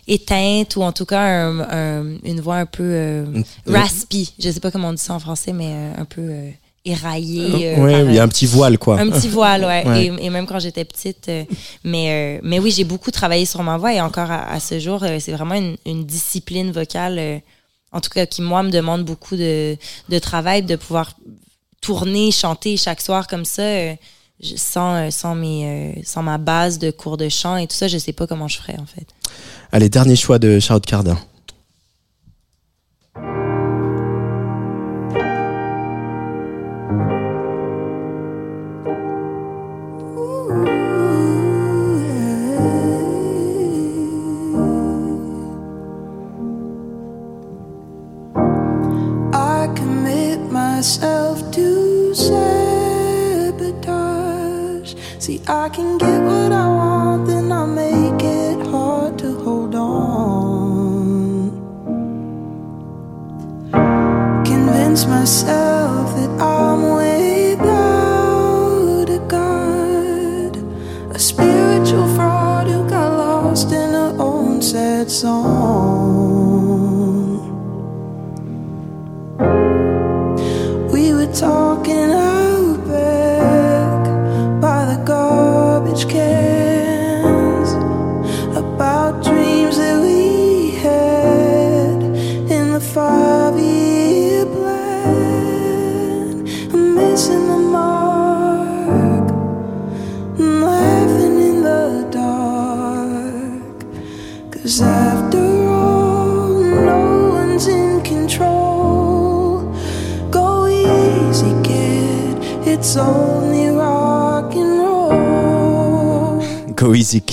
éteinte ou en tout cas un- un- une voix un peu euh, raspy. Je sais pas comment on dit ça en français, mais un peu éraillée. euh, par, il y a un petit voile, quoi. un petit voile, ouais. Ouais. Et, et même quand j'étais petite. euh, mais, euh, mais oui, j'ai beaucoup travaillé sur ma voix et encore à, à ce jour, c'est vraiment une, une discipline vocale, en tout cas, qui, moi, me demande beaucoup de, de travail, de pouvoir tourner, chanter chaque soir comme ça. euh, sans, euh, sans, mes, euh, sans ma base de cours de chant et tout ça, je sais pas comment je ferais, en fait. Allez, dernier choix de Charlotte Cardin.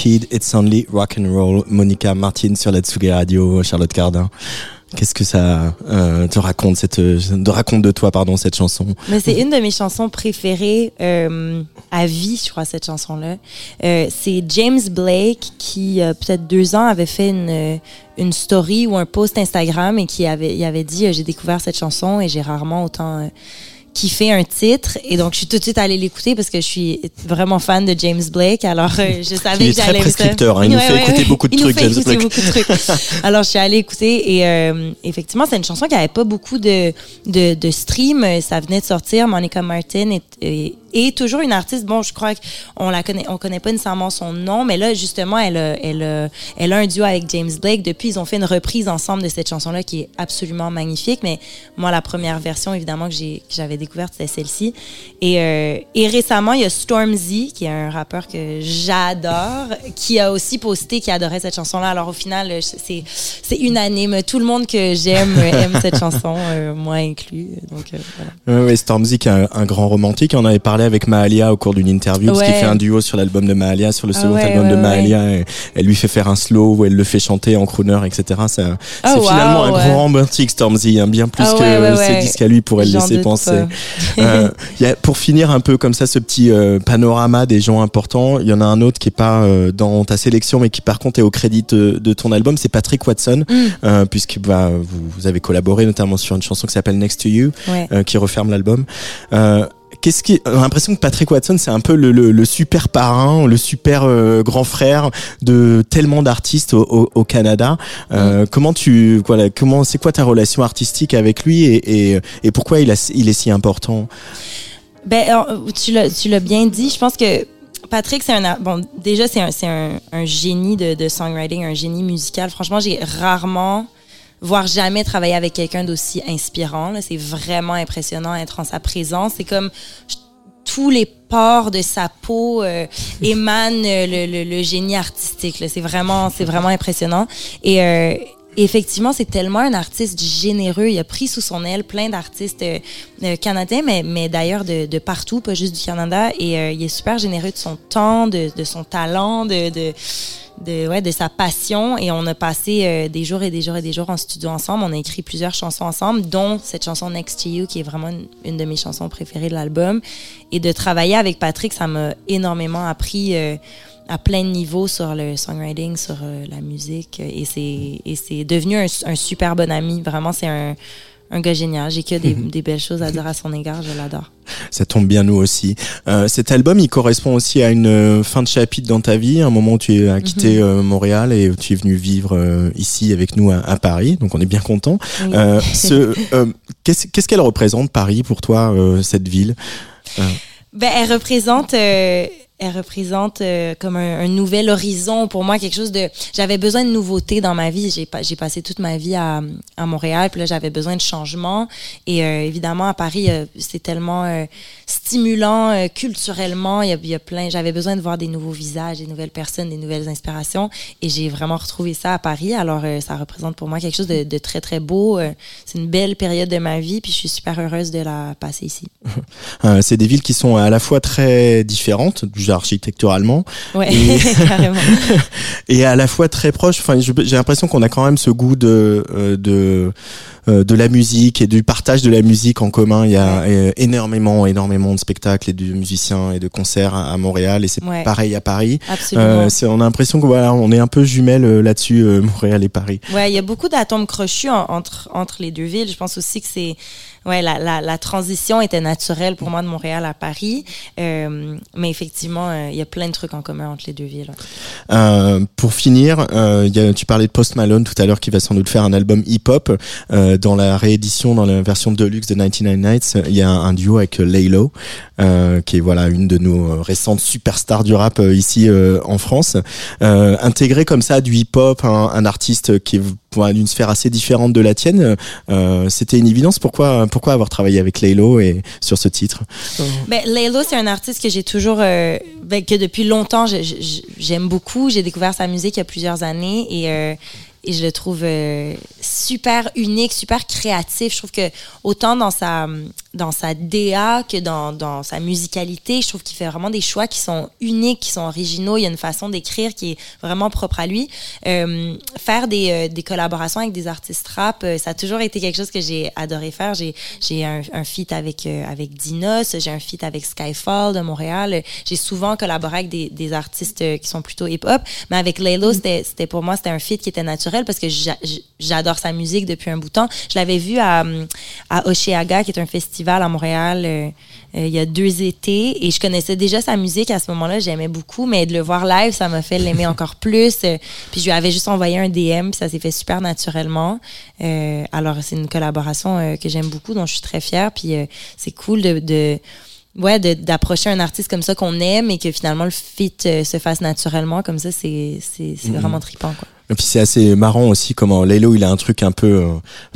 It's Only Rock and Roll. Monica Martin sur la Tsugi Radio, Charlotte Cardin. Qu'est-ce que ça euh, te raconte cette de raconte de toi pardon cette chanson? Mais c'est une de mes chansons préférées euh, à vie, je crois, cette chanson-là. Euh, c'est James Blake qui, peut-être deux ans, avait fait une, une story ou un post Instagram et qui avait, il avait dit J'ai découvert cette chanson et j'ai rarement autant kiffé un titre. Et donc, je suis tout de suite allée l'écouter parce que je suis vraiment fan de James Blake. Alors, euh, je savais Il est que très j'allais prescripteur, hein. Il nous fait écouter beaucoup de Il nous trucs, fait James écouter Blake. beaucoup de trucs. Alors, je suis allée écouter et euh, effectivement, c'est une chanson qui avait pas beaucoup de, de, de stream. Ça venait de sortir. Monica Martin est, est, est toujours une artiste. Bon, je crois qu'on la connaît, on connaît pas nécessairement son nom, mais là, justement, elle a, elle elle a un duo avec James Blake. Depuis, ils ont fait une reprise ensemble de cette chanson-là qui est absolument magnifique. Mais moi, la première version, évidemment, que j'ai, que j'avais découverte, c'était celle-ci. Et, euh, et récemment, il y a Stormzy, qui est un rappeur que j'adore, qui a aussi posté qu'il adorait cette chanson-là. Alors, au final, c'est, c'est unanime. Tout le monde que j'aime euh, aime cette chanson, euh, moi inclus. Donc, euh, voilà. Ouais, Stormzy qui est un, un grand romantique. On avait parlé avec Mahalia au cours d'une interview parce Ouais. qu'il fait un duo sur l'album de Mahalia, sur le Ah second ouais, album ouais, de. Mahalia. et elle lui fait faire un slow où elle le fait chanter en crooner, etc. Ah, c'est wow, finalement un grand romantique Stormzy, hein, bien plus Ah que ses disques à lui pourraient le J'en laisser penser. Euh, il y a, pour finir un peu comme ça ce petit euh, panorama des gens importants, il y en a un autre qui est pas euh, dans ta sélection mais qui par contre est au crédit de, de ton album, c'est Patrick Watson, Mm. puisque bah, vous, vous avez collaboré notamment sur une chanson qui s'appelle Next to You, qui referme l'album. Euh, Qu'est-ce qui, on a l'impression que Patrick Watson, c'est un peu le, le, le super parrain, le super euh, grand frère de tellement d'artistes au, au, au Canada. Euh, Comment tu, voilà, comment, c'est quoi ta relation artistique avec lui et, et, et pourquoi il, a, il est si important? Ben, alors, tu l'as, tu l'as bien dit. Je pense que Patrick, c'est un, bon, déjà, c'est un, c'est un, un génie de, de songwriting, un génie musical. Franchement, j'ai rarement, voire jamais travaillé avec quelqu'un d'aussi inspirant. C'est vraiment impressionnant être en sa présence. C'est comme je- tous les pores de sa peau euh, émanent euh, le, le, le génie artistique. C'est vraiment, c'est vraiment impressionnant. Et euh, effectivement, c'est tellement un artiste généreux. Il a pris sous son aile plein d'artistes euh, euh, canadiens, mais, mais d'ailleurs de, de partout, pas juste du Canada. Et euh, il est super généreux de son temps, de, de son talent, de, de, de, ouais, de sa passion. Et on a passé euh, des jours et des jours et des jours en studio ensemble. On a écrit plusieurs chansons ensemble, dont cette chanson Next to You, qui est vraiment une, de mes chansons préférées de l'album. Et de travailler avec Patrick, ça m'a énormément appris. euh, à plein de niveaux sur le songwriting, sur euh, la musique. Et c'est, et c'est devenu un, un super bon ami. Vraiment, c'est un, un gars génial. J'ai que des, des belles choses à dire à son égard. Je l'adore. Ça tombe bien nous aussi. Euh, cet album, il correspond aussi à une euh, fin de chapitre dans ta vie, un moment où tu as quitté euh, Montréal et tu es venu vivre euh, ici avec nous à, à Paris. Donc on est bien content. Oui. Euh, ce, qu'est-ce, qu'elle représente Paris pour toi, cette ville Ben, elle représente, elle représente euh, comme un, nouvel horizon pour moi, quelque chose de. J'avais besoin de nouveautés dans ma vie. J'ai j'ai passé toute ma vie à, à Montréal, puis là j'avais besoin de changement. Et euh, évidemment à Paris, euh, c'est tellement stimulant culturellement. Il y, a, il y a plein. J'avais besoin de voir des nouveaux visages, des nouvelles personnes, des nouvelles inspirations. Et j'ai vraiment retrouvé ça à Paris. Alors ça représente pour moi quelque chose de, très très beau. C'est une belle période de ma vie, puis je suis super heureuse de la passer ici. C'est des villes qui sont à la fois très différentes, architecturalement, Ouais, Et- carrément. et à la fois très proches. Enfin, j'ai l'impression qu'on a quand même ce goût de euh, de euh, de la musique et du partage de la musique en commun. Il y a euh, énormément, énormément de spectacles et de musiciens et de concerts à, Montréal et c'est Ouais. pareil à Paris. Absolument. Euh, on a l'impression que voilà, on est un peu jumelles là-dessus, euh, Montréal et Paris. Ouais, il y a beaucoup d'atomes crochus en- entre, entre les deux villes. Je pense aussi que c'est. Ouais, la, la, la transition était naturelle pour moi de Montréal à Paris. Euh, mais effectivement, euh, il y a plein de trucs en commun entre les deux villes. Euh, pour finir, euh, y a, tu parlais de Post Malone tout à l'heure qui va sans doute faire un album hip-hop. Euh, dans la réédition, dans la version deluxe de 99 Nights, il y a un, duo avec Laylo, qui est voilà une de nos récentes superstars du rap ici en France. Intégrer comme ça du hip-hop, un, un artiste qui est d'une sphère assez différente de la tienne, euh, c'était une évidence. Pourquoi, pourquoi avoir travaillé avec Laylo et sur ce titre Ben, Laylo, c'est un artiste que j'ai toujours, euh, ben, que depuis longtemps, j'aime beaucoup. J'ai découvert sa musique il y a plusieurs années et, euh, et je le trouve euh, super unique, super créatif. Je trouve que autant dans sa, dans sa DA que dans, dans sa musicalité, je trouve qu'il fait vraiment des choix qui sont uniques, qui sont originaux. Il y a une façon d'écrire qui est vraiment propre à lui. Euh, faire des, euh, des collaborations avec des artistes rap, euh, ça a toujours été quelque chose que j'ai adoré faire. J'ai, j'ai un, un feat avec, euh, avec Dinos, j'ai un feat avec Skyfall de Montréal. J'ai souvent collaboré avec des, des artistes euh, qui sont plutôt hip-hop, mais avec Laylo, c'était, c'était pour moi, c'était un feat qui était naturel parce que j'a- j'adore sa musique depuis un bout de temps. Je l'avais vu à, à Oshéaga, qui est un festival à Montréal, euh, euh, il y a deux étés, et je connaissais déjà sa musique à ce moment-là, j'aimais beaucoup, mais de le voir live, ça m'a fait l'aimer encore plus. Euh, puis je lui avais juste envoyé un DM, puis ça s'est fait super naturellement. Alors c'est une collaboration que j'aime beaucoup, dont je suis très fière, puis c'est cool de, de ouais d'approcher un artiste comme ça qu'on aime et que finalement le fit euh, se fasse naturellement comme ça c'est c'est c'est vraiment trippant quoi Et puis c'est assez marrant aussi comment Lelo il a un truc un peu euh,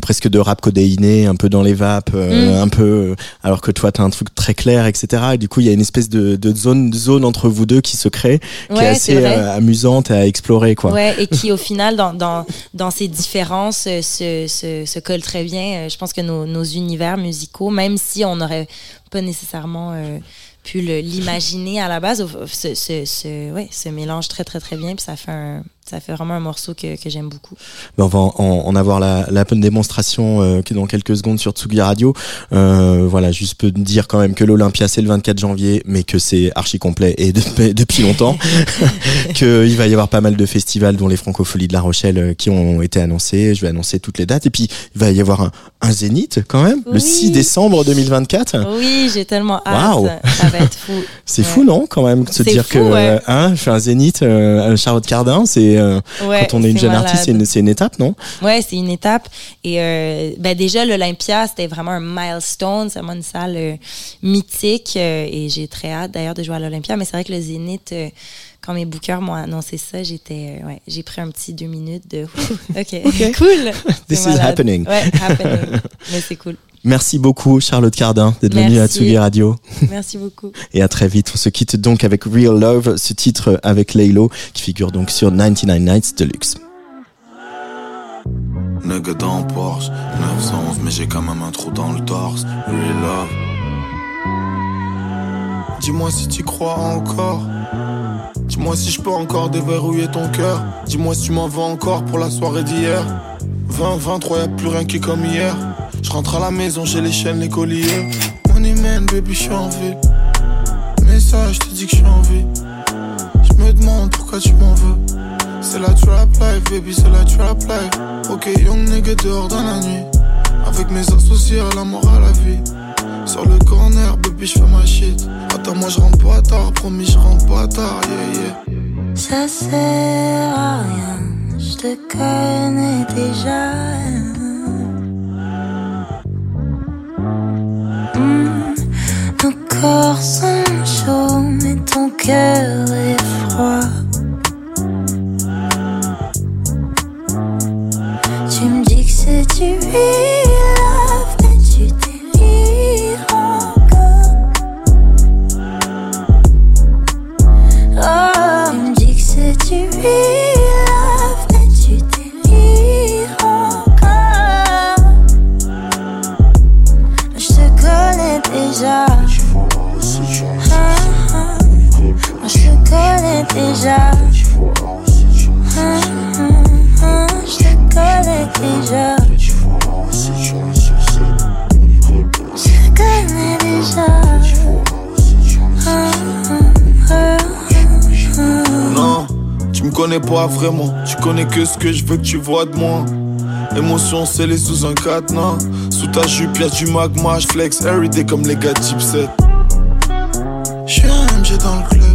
presque de rap codéiné, un peu dans les vapes, euh, Mm. un peu euh, alors que toi t'as un truc très clair, etc. Et du coup il y a une espèce de, de zone zone entre vous deux qui se crée, qui est assez vrai. euh, amusante à explorer quoi. Ouais, et qui au final, dans, dans, dans ces différences, se, se, se colle très bien. Je pense que nos, nos univers musicaux, même si on n'aurait pas nécessairement pu l'imaginer à la base, se, se, se, ouais, se mélange très très très bien, puis ça fait un, ça fait vraiment un morceau que, que j'aime beaucoup. Ben, on va en, en avoir la, la bonne démonstration euh, dans quelques secondes sur Tsugi Radio. Euh, voilà, juste peux dire quand même que l'Olympia c'est le 24 janvier, mais que c'est archi complet et de- depuis longtemps. Qu'il va y avoir pas mal de festivals, dont les Francopholies de La Rochelle, euh, qui ont été annoncés. Je vais annoncer toutes les dates. Et puis il va y avoir un, un zénith quand même, le Oui. 6 décembre 2024. Oui, j'ai tellement hâte. Waouh. Ça va être fou. C'est Ouais. fou, non, quand même, de se dire fou, que ouais. hein, je fais un zénith euh, à Charlotte Cardin, c'est euh, Ouais, quand on est une jeune malade. artiste, c'est une, c'est une étape, non? Ouais, c'est une étape. Et euh, ben déjà, l'Olympia, c'était vraiment un milestone. C'est vraiment une salle euh, mythique. euh, et j'ai très hâte d'ailleurs de jouer à l'Olympia. Mais c'est vrai que le Zénith, euh, quand mes bookers m'ont annoncé ça, j'étais, euh, ouais, j'ai pris un petit deux minutes de, ok, cool. This is malade. happening. Ouais, happening. Mais c'est cool. Merci beaucoup, Charlotte Cardin, d'être venue à. Tsugi Radio. Merci beaucoup. Et à très vite. On se quitte donc avec Real Love, ce titre avec Laylo, qui figure donc sur 99 Nights Deluxe. Nigga dans Porsche 911 mais j'ai quand même un trou dans le torse Real love Dis-moi si tu crois encore Dis-moi si je peux encore déverrouiller ton cœur Dis-moi si tu m'en veux encore pour la soirée d'hier 20, 23, y'a plus rien qui est comme hier. Je rentre à la maison, j'ai les chaînes, les colliers Money man, baby, je suis en ville Message, je te dis que je suis en vie. Je me demande pourquoi tu m'en veux. C'est la trap life, baby, c'est la trap life. Ok, young nigga dehors dans la nuit. Avec mes associés à la mort à la vie. Sur le corner, baby, je fais ma shit. Attends, moi je rentre pas tard, promis, je rentre pas tard, yeah, yeah. Ça sert à rien, je te connais déjà. Hmm, Nos corps sont chauds, mais ton cœur est froid. Tu me dis que c'est du déjà. Je te connais déjà. Je te connais déjà. Non, tu me connais pas vraiment. Tu connais que ce que je veux que tu vois de moi. Émotion scellée sous un cadenas. Sous ta jupe, y'a du magma. J'flex everyday comme les gars de type 7. J'suis un MG dans le club.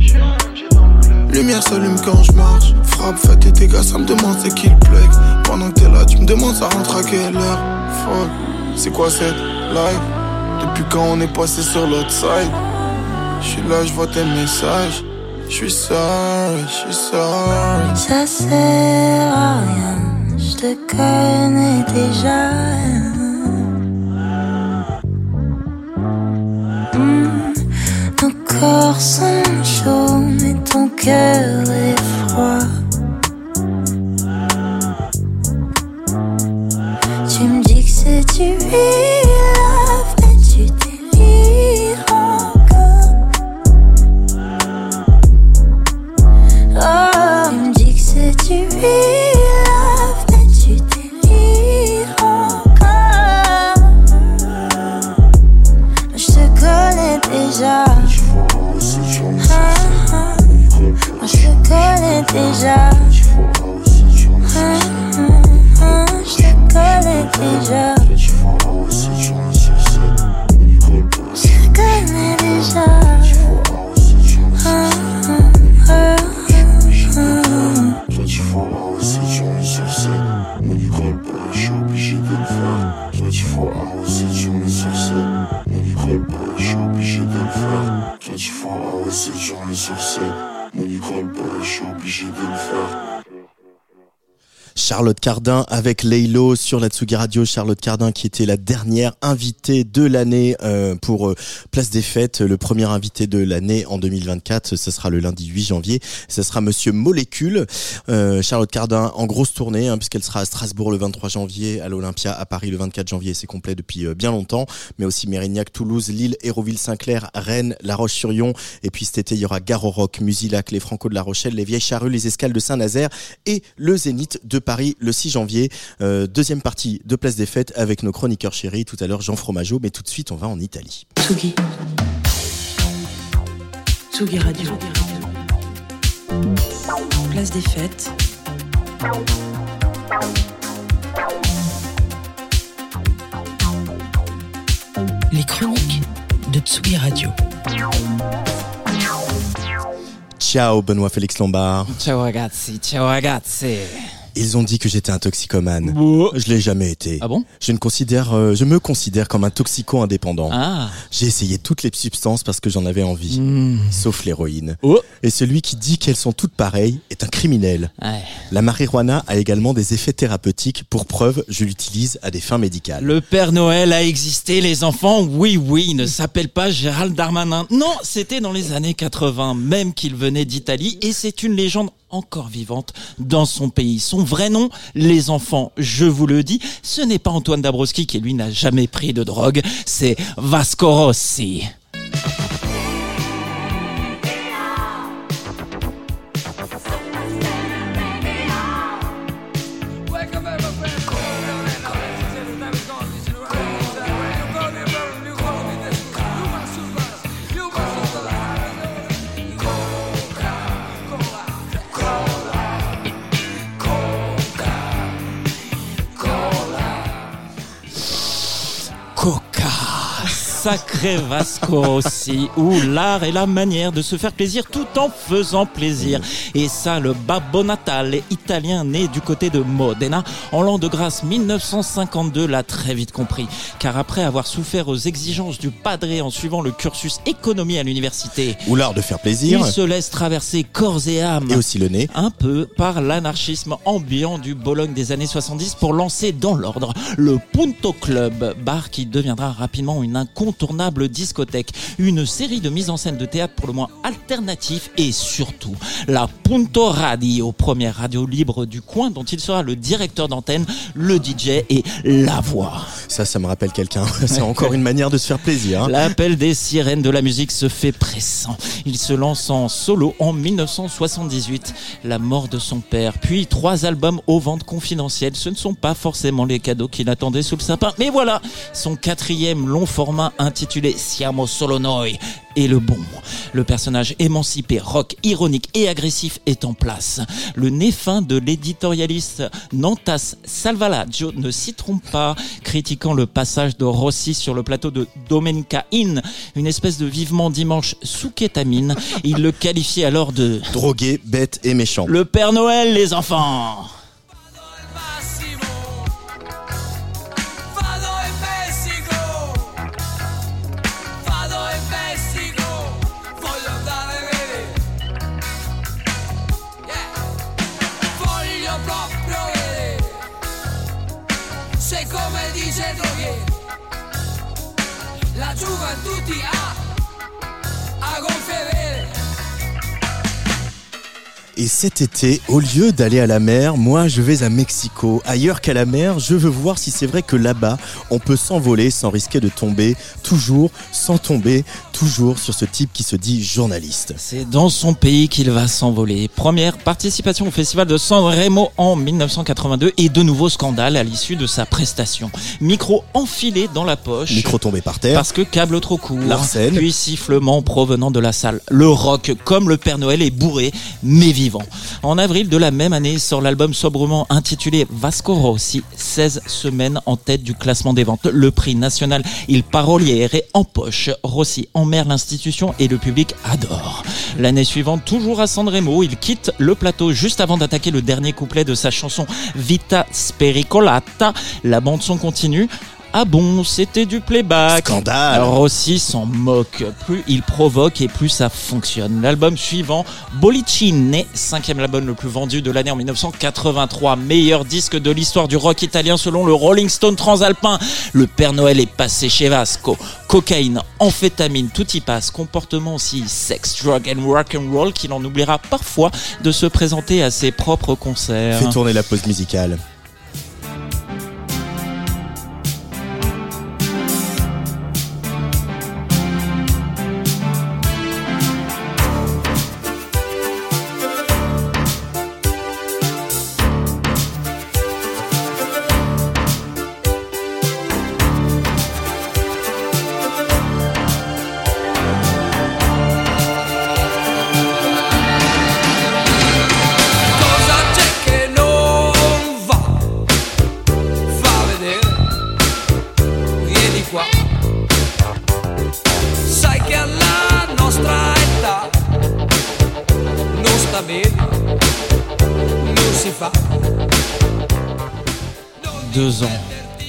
Lumière s'allume quand je marche. Frappe, fais tes dégâts, ça me demande c'est qui le plug. Pendant que t'es là, tu me demandes ça rentre à quelle heure? Fuck, c'est quoi cette live? Depuis quand on est passé sur l'autre side? J'suis là, j'vois tes messages. J'suis sorry, j'suis sorry. Ça sert à rien, je te connais déjà. Corps sont chauds, mais ton cœur est froid. Tu me dis que c'est du branle-bas, je suis obligé de le faire. Charlotte Cardin avec Leilo sur la Tsugi Radio. Charlotte Cardin qui était la dernière invitée de l'année euh, pour euh, Place des Fêtes. Le premier invité de l'année en 2024, ce sera le lundi 8 janvier. Ce sera Monsieur Molécule. Euh, Charlotte Cardin en grosse tournée hein, puisqu'elle sera à Strasbourg le 23 janvier, à l'Olympia à Paris le 24 janvier. C'est complet depuis bien longtemps. Mais aussi Mérignac, Toulouse, Lille, Hérouville, Saint-Clair, Rennes, La Roche-sur-Yon. Et puis cet été, il y aura Gare au Rock, Musilac, les Franco de La Rochelle, les Vieilles Charrues, les Escales de Saint-Nazaire et le Zénith de Paris le 6 janvier. Euh, deuxième partie de Place des Fêtes avec nos chroniqueurs chéris. Tout à l'heure, Jean Fromageau. Mais tout de suite, on va en Italie. Tsugi. Tsugi Radio. Place des fêtes. Les chroniques de Tsugi Radio. Ciao, Benoît Félix Lombard. Ciao ragazzi, ciao ragazzi. Ils ont dit que j'étais un toxicomane. Je l'ai jamais été. Ah bon? Je ne considère, euh, je me considère comme un toxico indépendant. Ah. J'ai essayé toutes les substances parce que j'en avais envie, Hmm. sauf l'héroïne. Oh. Et celui qui dit qu'elles sont toutes pareilles est un criminel. Ouais. La marijuana a également des effets thérapeutiques. Pour preuve, je l'utilise à des fins médicales. Le Père Noël a existé, les enfants. Oui, oui, il ne s'appelle pas Gérald Darmanin. Non, c'était dans les années 80, même qu'il venait d'Italie, et c'est une légende encore vivante dans son pays. Son vrai nom, les enfants, je vous le dis, ce n'est pas Antoine Dabrowski qui lui n'a jamais pris de drogue, c'est Vasco Rossi. Sacré Vasco Rossi, où l'art est la manière de se faire plaisir tout en faisant plaisir. Et ça, le Babbo Natale italien né du côté de Modena en l'an de grâce 1952 l'a très vite compris. Car après avoir souffert aux exigences du padré en suivant le cursus économie à l'université, Ou l'art de faire plaisir. il se laisse traverser corps et âme Et aussi le nez. un peu par l'anarchisme ambiant du Bologne des années 70 pour lancer dans l'ordre le Punto Club, bar qui deviendra rapidement une incontournable discothèque, une série de mises en scène de théâtre pour le moins alternatif et surtout la Punto Radio, première radio libre du coin dont il sera le directeur d'antenne, le DJ et la voix. Ça, ça me rappelle quelqu'un. C'est encore une manière de se faire plaisir. hein. L'appel des sirènes de la musique se fait pressant. Il se lance en solo en 1978. La mort de son père, puis trois albums aux ventes confidentielles. Ce ne sont pas forcément les cadeaux qu'il attendait sous le sapin. Mais voilà, son quatrième long format intitulé Siamo Solo Noi est le bon. Le personnage émancipé, rock, ironique et agressif est en place. Le nez fin de l'éditorialiste Nantas Salvalaggio ne s'y trompe pas, critiquant le passage de Rossi sur le plateau de Domenica In, une espèce de vivement dimanche sous kétamine. Il le qualifiait alors de Drogué, bête et méchant. le Père Noël, les enfants. Et cet été, au lieu d'aller à la mer, moi je vais à Mexico. Ailleurs qu'à la mer, je veux voir si c'est vrai que là-bas, on peut s'envoler sans risquer de tomber, toujours sans tomber, toujours sur ce type qui se dit journaliste. C'est dans son pays qu'il va s'envoler. Première participation au festival de San Remo en 1982 et de nouveaux scandales à l'issue de sa prestation. Micro enfilé dans la poche. Micro tombé par terre. Parce que câble trop court. Larsen. Puis sifflement provenant de la salle. Le rock, comme le Père Noël, est bourré, mais vivant. En avril de la même année sort l'album sobrement intitulé Vasco Rossi, 16 semaines en tête du classement des ventes. Le prix national Il Paroliere en poche. Rossi emmerde l'institution et le public adore. L'année suivante, toujours à Sanremo, il quitte le plateau juste avant d'attaquer le dernier couplet de sa chanson Vita Spericolata. La bande son continue. Ah bon, c'était du playback. Scandale. Alors Rossi s'en moque. Plus il provoque et plus ça fonctionne. L'album suivant, Bollicine, cinquième album le plus vendu de l'année en 1983, meilleur disque de l'histoire du rock italien selon le Rolling Stone Transalpin. Le Père Noël est passé chez Vasco. Cocaïne, amphétamine, tout y passe. Comportement aussi sex, drug and rock and roll qu'il en oubliera parfois de se présenter à ses propres concerts. Fais tourner la pause musicale. Deux ans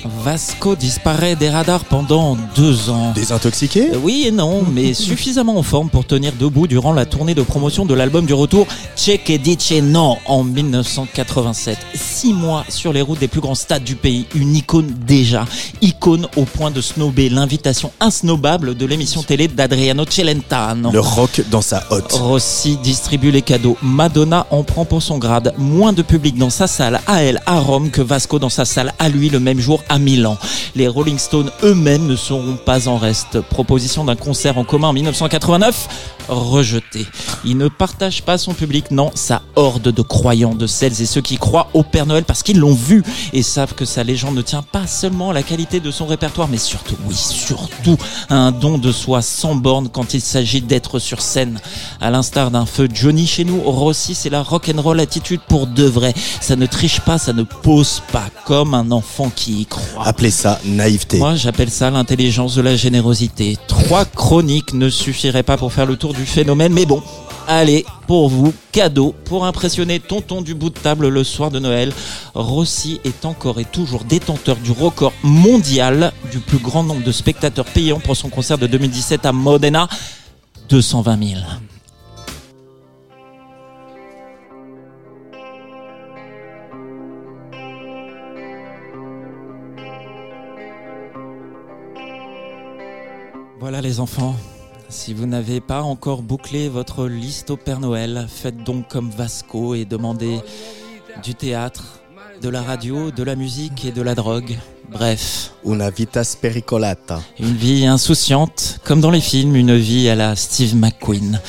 Vasco disparaît des radars pendant deux ans. Désintoxiqué? Oui et non, mais suffisamment en forme pour tenir debout durant la tournée de promotion de l'album du retour Che che dice no en 1987. Six mois sur les routes des plus grands stades du pays, une icône déjà, icône au point de snober l'invitation insnobable de l'émission télé d'Adriano Celentano. Le rock dans sa hotte. Rossi distribue les cadeaux. Madonna en prend pour son grade. Moins de public dans sa salle à elle à Rome que Vasco dans sa salle à lui le même jour à Milan. Les Rolling Stones eux-mêmes ne seront pas en reste. Proposition d'un concert en commun en 1989 rejeté. Il ne partage pas son public, non, sa horde de croyants, de celles et ceux qui croient au Père Noël parce qu'ils l'ont vu et savent que sa légende ne tient pas seulement à la qualité de son répertoire, mais surtout, oui, surtout, à un don de soi sans borne quand il s'agit d'être sur scène. À l'instar d'un feu Johnny chez nous, Rossi, c'est la rock'n'roll attitude pour de vrai. Ça ne triche pas, ça ne pose pas, comme un enfant qui y croit. Appelez ça naïveté. Moi, j'appelle ça l'intelligence de la générosité. Trois chroniques ne suffiraient pas pour faire le tour du phénomène, mais bon. Allez, pour vous, cadeau pour impressionner tonton du bout de table le soir de Noël. Rossi est encore et toujours détenteur du record mondial du plus grand nombre de spectateurs payants pour son concert de 2017 à Modena. 220 000. Voilà les enfants. Si vous n'avez pas encore bouclé votre liste au Père Noël, faites donc comme Vasco et demandez du théâtre, de la radio, de la musique et de la drogue. Bref, Una vita spericolata. une vie insouciante, comme dans les films, une vie à la Steve McQueen.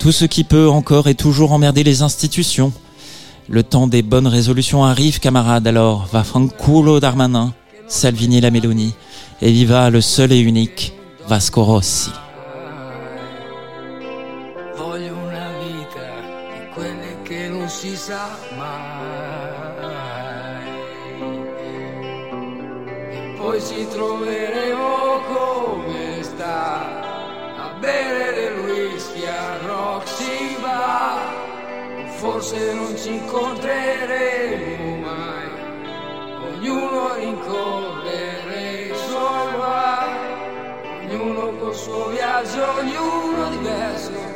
Tout ce qui peut encore et toujours emmerder les institutions. Le temps des bonnes résolutions arrive, camarades, alors va fanculo Darmanin, Salvini la Meloni, et viva le seul et unique Vasco Rossi. Sa mai. E poi ci troveremo come sta a bere del whisky a Roxy Bar. Forse non ci incontreremo mai. Ognuno rincorrere i suoi guai. Ognuno col suo viaggio, ognuno diverso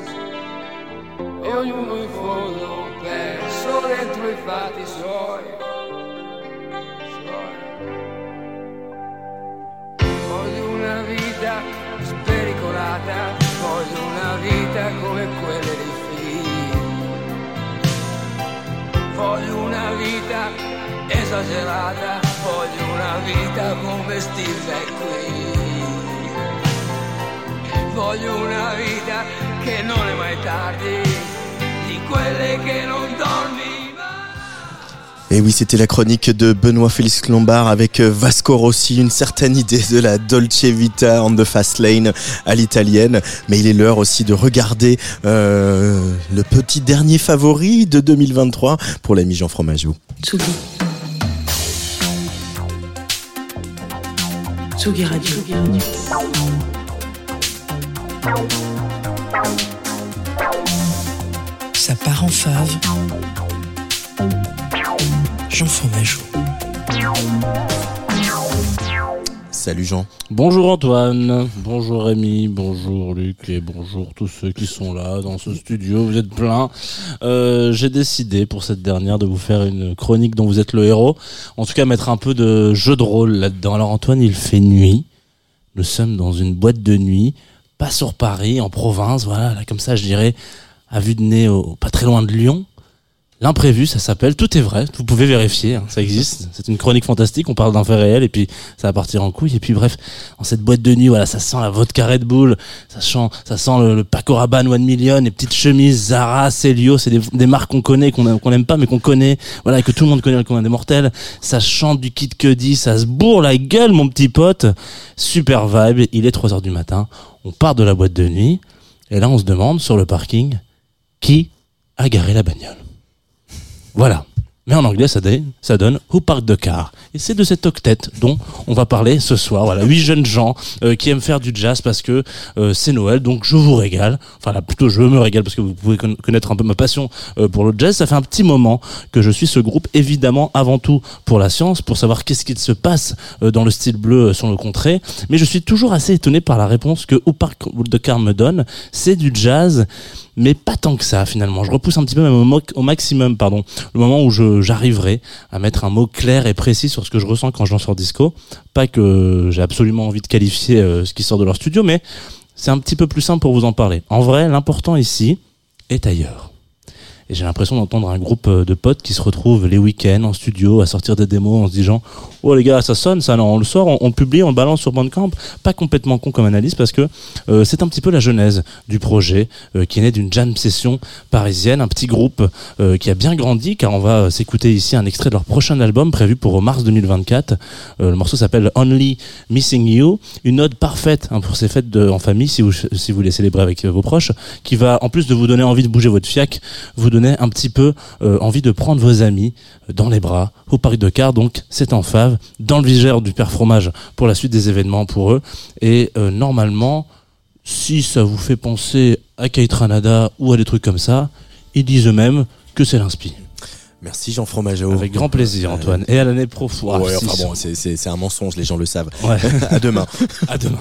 e ognuno in fondo perso dentro i fatti suoi. Voglio una vita spericolata, voglio una vita come quelle dei film. Voglio una vita esagerata, voglio una vita come Steve McQueen. Voglio una vita che non è mai tardi, di quelle che non dormi mai. Et oui, c'était la chronique de Benoît Félix Lombard avec euh, Vasco Rossi, une certaine idée de la Dolce Vita on the fast lane à l'italienne. Mais il est l'heure aussi de regarder euh, le petit dernier favori de 2023 pour l'ami Jean Fromageau. Tsugi. Tsugi Radio. Ça part en fave. Jean Fromageau. Salut Jean. Bonjour Antoine, bonjour Rémi, bonjour Luc et bonjour tous ceux qui sont là dans ce studio. Vous êtes plein. Euh, J'ai décidé pour cette dernière de vous faire une chronique dont vous êtes le héros. En tout cas, mettre un peu de jeu de rôle là-dedans. Alors Antoine, il fait nuit. Nous sommes dans une boîte de nuit, pas sur Paris, en province. Voilà, là, comme ça, je dirais, à vue de nez, au, pas très loin de Lyon. L'imprévu, ça s'appelle. Tout est vrai. Vous pouvez vérifier. hein, ça existe. C'est une chronique fantastique. On parle d'un fait réel et puis ça va partir en couille. Et puis bref, dans cette boîte de nuit, voilà, ça sent la vodka Red Bull. Ça sent, ça sent le, le Paco Rabanne One Million, les petites chemises Zara, Celio. C'est des, des marques qu'on connaît, qu'on qu'on n'aime pas, mais qu'on connaît. Voilà, et que tout le monde connaît le commun des mortels. Ça chante du Kid Cudi. Ça se bourre la gueule, mon petit pote. Super vibe. Il est 3 heures du matin. On part de la boîte de nuit. Et là, on se demande sur le parking qui a garé la bagnole. Voilà. Mais en anglais, ça donne, ça donne Who Parked the Car? Et c'est de cet octet dont on va parler ce soir. Voilà, huit jeunes gens euh, qui aiment faire du jazz parce que euh, c'est Noël, donc je vous régale. Enfin là, plutôt je me régale parce que vous pouvez con- connaître un peu ma passion euh, pour le jazz. Ça fait un petit moment que je suis ce groupe, évidemment avant tout pour la science, pour savoir qu'est-ce qu'il se passe euh, dans le style bleu euh, sur le contrée. Mais je suis toujours assez étonné par la réponse que Who Parked the Car me donne. C'est du jazz mais pas tant que ça finalement. Je repousse un petit peu même au, maximum, pardon, le moment où j'arriverai à mettre un mot clair et précis sur ce que je ressens quand je lance sur disco. Pas que j'ai absolument envie de qualifier euh, ce qui sort de leur studio, mais c'est un petit peu plus simple pour vous en parler. En vrai, l'important ici est ailleurs. Et j'ai l'impression d'entendre un groupe euh, de potes qui se retrouvent les week-ends en studio à sortir des démos en se disant Oh les gars, ça sonne, ça, non, on le sort, on, publie, on le balance sur Bandcamp. Pas complètement con comme analyse parce que euh, c'est un petit peu la genèse du projet euh, qui est né d'une jam session parisienne, un petit groupe qui a bien grandi car on va s'écouter ici un extrait de leur prochain album prévu pour mars 2024. Euh, le morceau s'appelle Only Missing You, une ode parfaite hein, pour ces fêtes en famille si vous, si vous les célébrez avec vos proches, qui va en plus de vous donner envie de bouger votre fiac, vous donner un petit peu euh, envie de prendre vos amis euh, dans les bras au parc de car. Donc c'est en fave, dans le vigère du père fromage pour la suite des événements pour eux. Et euh, normalement, si ça vous fait penser à Kate Ranada ou à des trucs comme ça, ils disent eux-mêmes que c'est l'inspi. Merci Jean Fromageau. Avec grand plaisir, Antoine. Et à l'année pro. Ouais, enfin bon, c'est- un mensonge, les gens le savent. Ouais. à demain. À demain.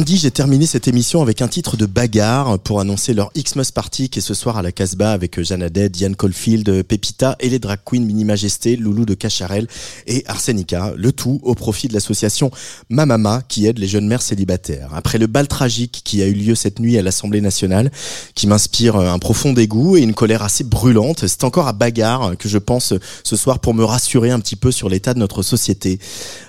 Lundi, j'ai terminé cette émission avec un titre de bagarre pour annoncer leur Xmas Party qui est ce soir à la Casbah avec Jeanne Haddad, Diane Caulfield, Pepita et les drag queens Mini Majesté, Loulou de Cacharel et Arsenica. Le tout au profit de l'association Mamama qui aide les jeunes mères célibataires. Après le bal tragique qui a eu lieu cette nuit à l'Assemblée nationale, qui m'inspire un profond dégoût et une colère assez brûlante, c'est encore à bagarre que je pense ce soir pour me rassurer un petit peu sur l'état de notre société.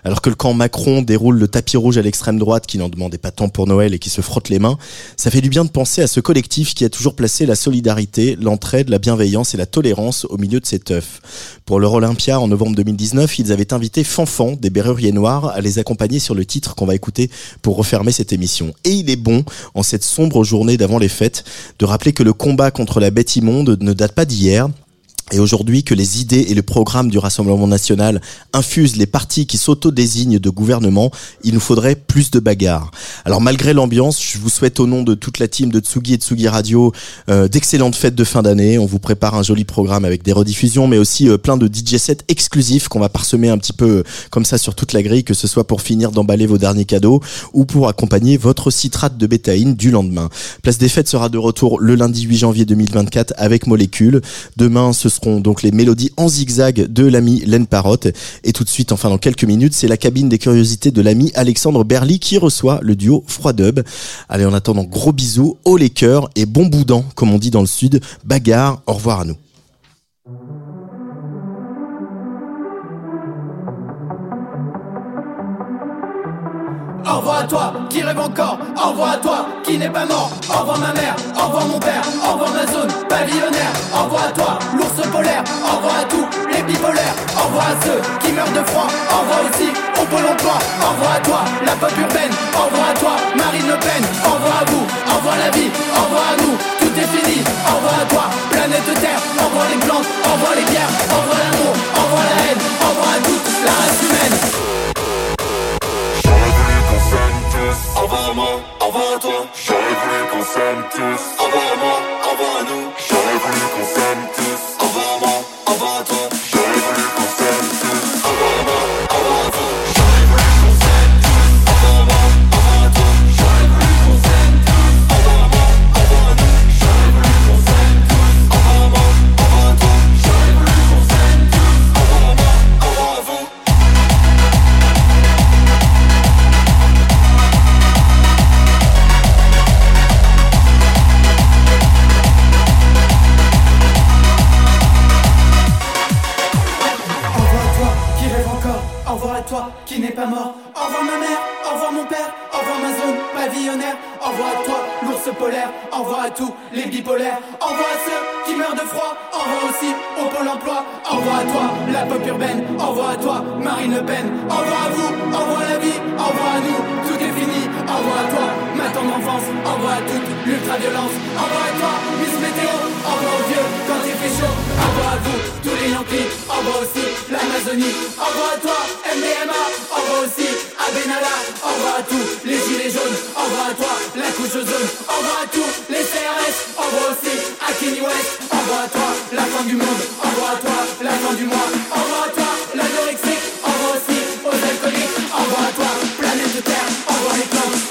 Alors que le camp Macron déroule le tapis rouge à l'extrême droite qui n'en demandait pas pour Noël et qui se frottent les mains, ça fait du bien de penser à ce collectif qui a toujours placé la solidarité, l'entraide, la bienveillance et la tolérance au milieu de cet œuf. Pour leur Olympia en novembre 2019, ils avaient invité Fanfan des Berruriers Noirs à les accompagner sur le titre qu'on va écouter pour refermer cette émission. Et il est bon, en cette sombre journée d'avant les fêtes, de rappeler que le combat contre la bête immonde ne date pas d'hier, et aujourd'hui que les idées et le programme du Rassemblement national infusent les partis qui s'auto-désignent de gouvernement, il nous faudrait plus de bagarres. Alors malgré l'ambiance, je vous souhaite au nom de toute la team de Tsugi et Tsugi Radio euh, d'excellentes fêtes de fin d'année. On vous prépare un joli programme avec des rediffusions, mais aussi euh, plein de DJ sets exclusifs qu'on va parsemer un petit peu euh, comme ça sur toute la grille, que ce soit pour finir d'emballer vos derniers cadeaux ou pour accompagner votre citrate de bétaïne du lendemain. Place des fêtes sera de retour le lundi 8 janvier 2024 avec Molécule. Demain, ce donc les mélodies en zigzag de l'ami Len Parotte. Et tout de suite, enfin dans quelques minutes, c'est la cabine des curiosités de l'ami Alexandre Berly qui reçoit le duo Froid Dub. Allez, en attendant, gros bisous, haut les cœurs et bon boudin, comme on dit dans le sud. Bagarre, au revoir à nous. Revoir à toi qui rêve encore, revoir à toi qui n'est pas mort, revoir ma mère, revoir mon père, revoir ma zone pavillonnaire, revoir à toi l'ours polaire, revoir à tous les bipolaires, revoir à ceux qui meurent de froid, revoir aussi au pôle emploi, revoir à toi la pop urbaine, revoir à toi Marine Le Pen, revoir à vous, revoir la vie, revoir à nous, tout est fini, revoir à toi planète Terre, revoir les plantes, revoir les guerres, revoir l'amour, revoir la haine, revoir à toute la race humaine. Au revoir à moi, au revoir à toi. J'aurais voulu tous. À moi, à nous. Pas au revoir ma mère, au revoir mon père, au revoir ma zone pavillonnaire, au revoir à toi l'ours polaire, au revoir à tous les bipolaires, au revoir à ceux qui meurent de froid, au revoir aussi au pôle emploi, au revoir à toi la pop urbaine, au revoir à toi Marine Le Pen, au revoir à vous, au revoir la vie, au revoir à nous, tout est fini, au revoir à toi revoir à toute l'ultra-violence, revoir à toi Miss Météo, revoir aux vieux quand il fait chaud, au revoir à vous tous les Yankees, revoir aussi l'Amazonie, revoir à toi MDMA, revoir aussi à Benalla, revoir à tous les gilets jaunes, au revoir à toi la couche ozone, revoir à tous les CRS, revoir aussi à Kenny West, revoir à toi la fin du monde, revoir à toi la fin du mois, revoir à toi l'anorexique, revoir aussi aux alcooliques, revoir à toi planète Terre, au revoir les plantes,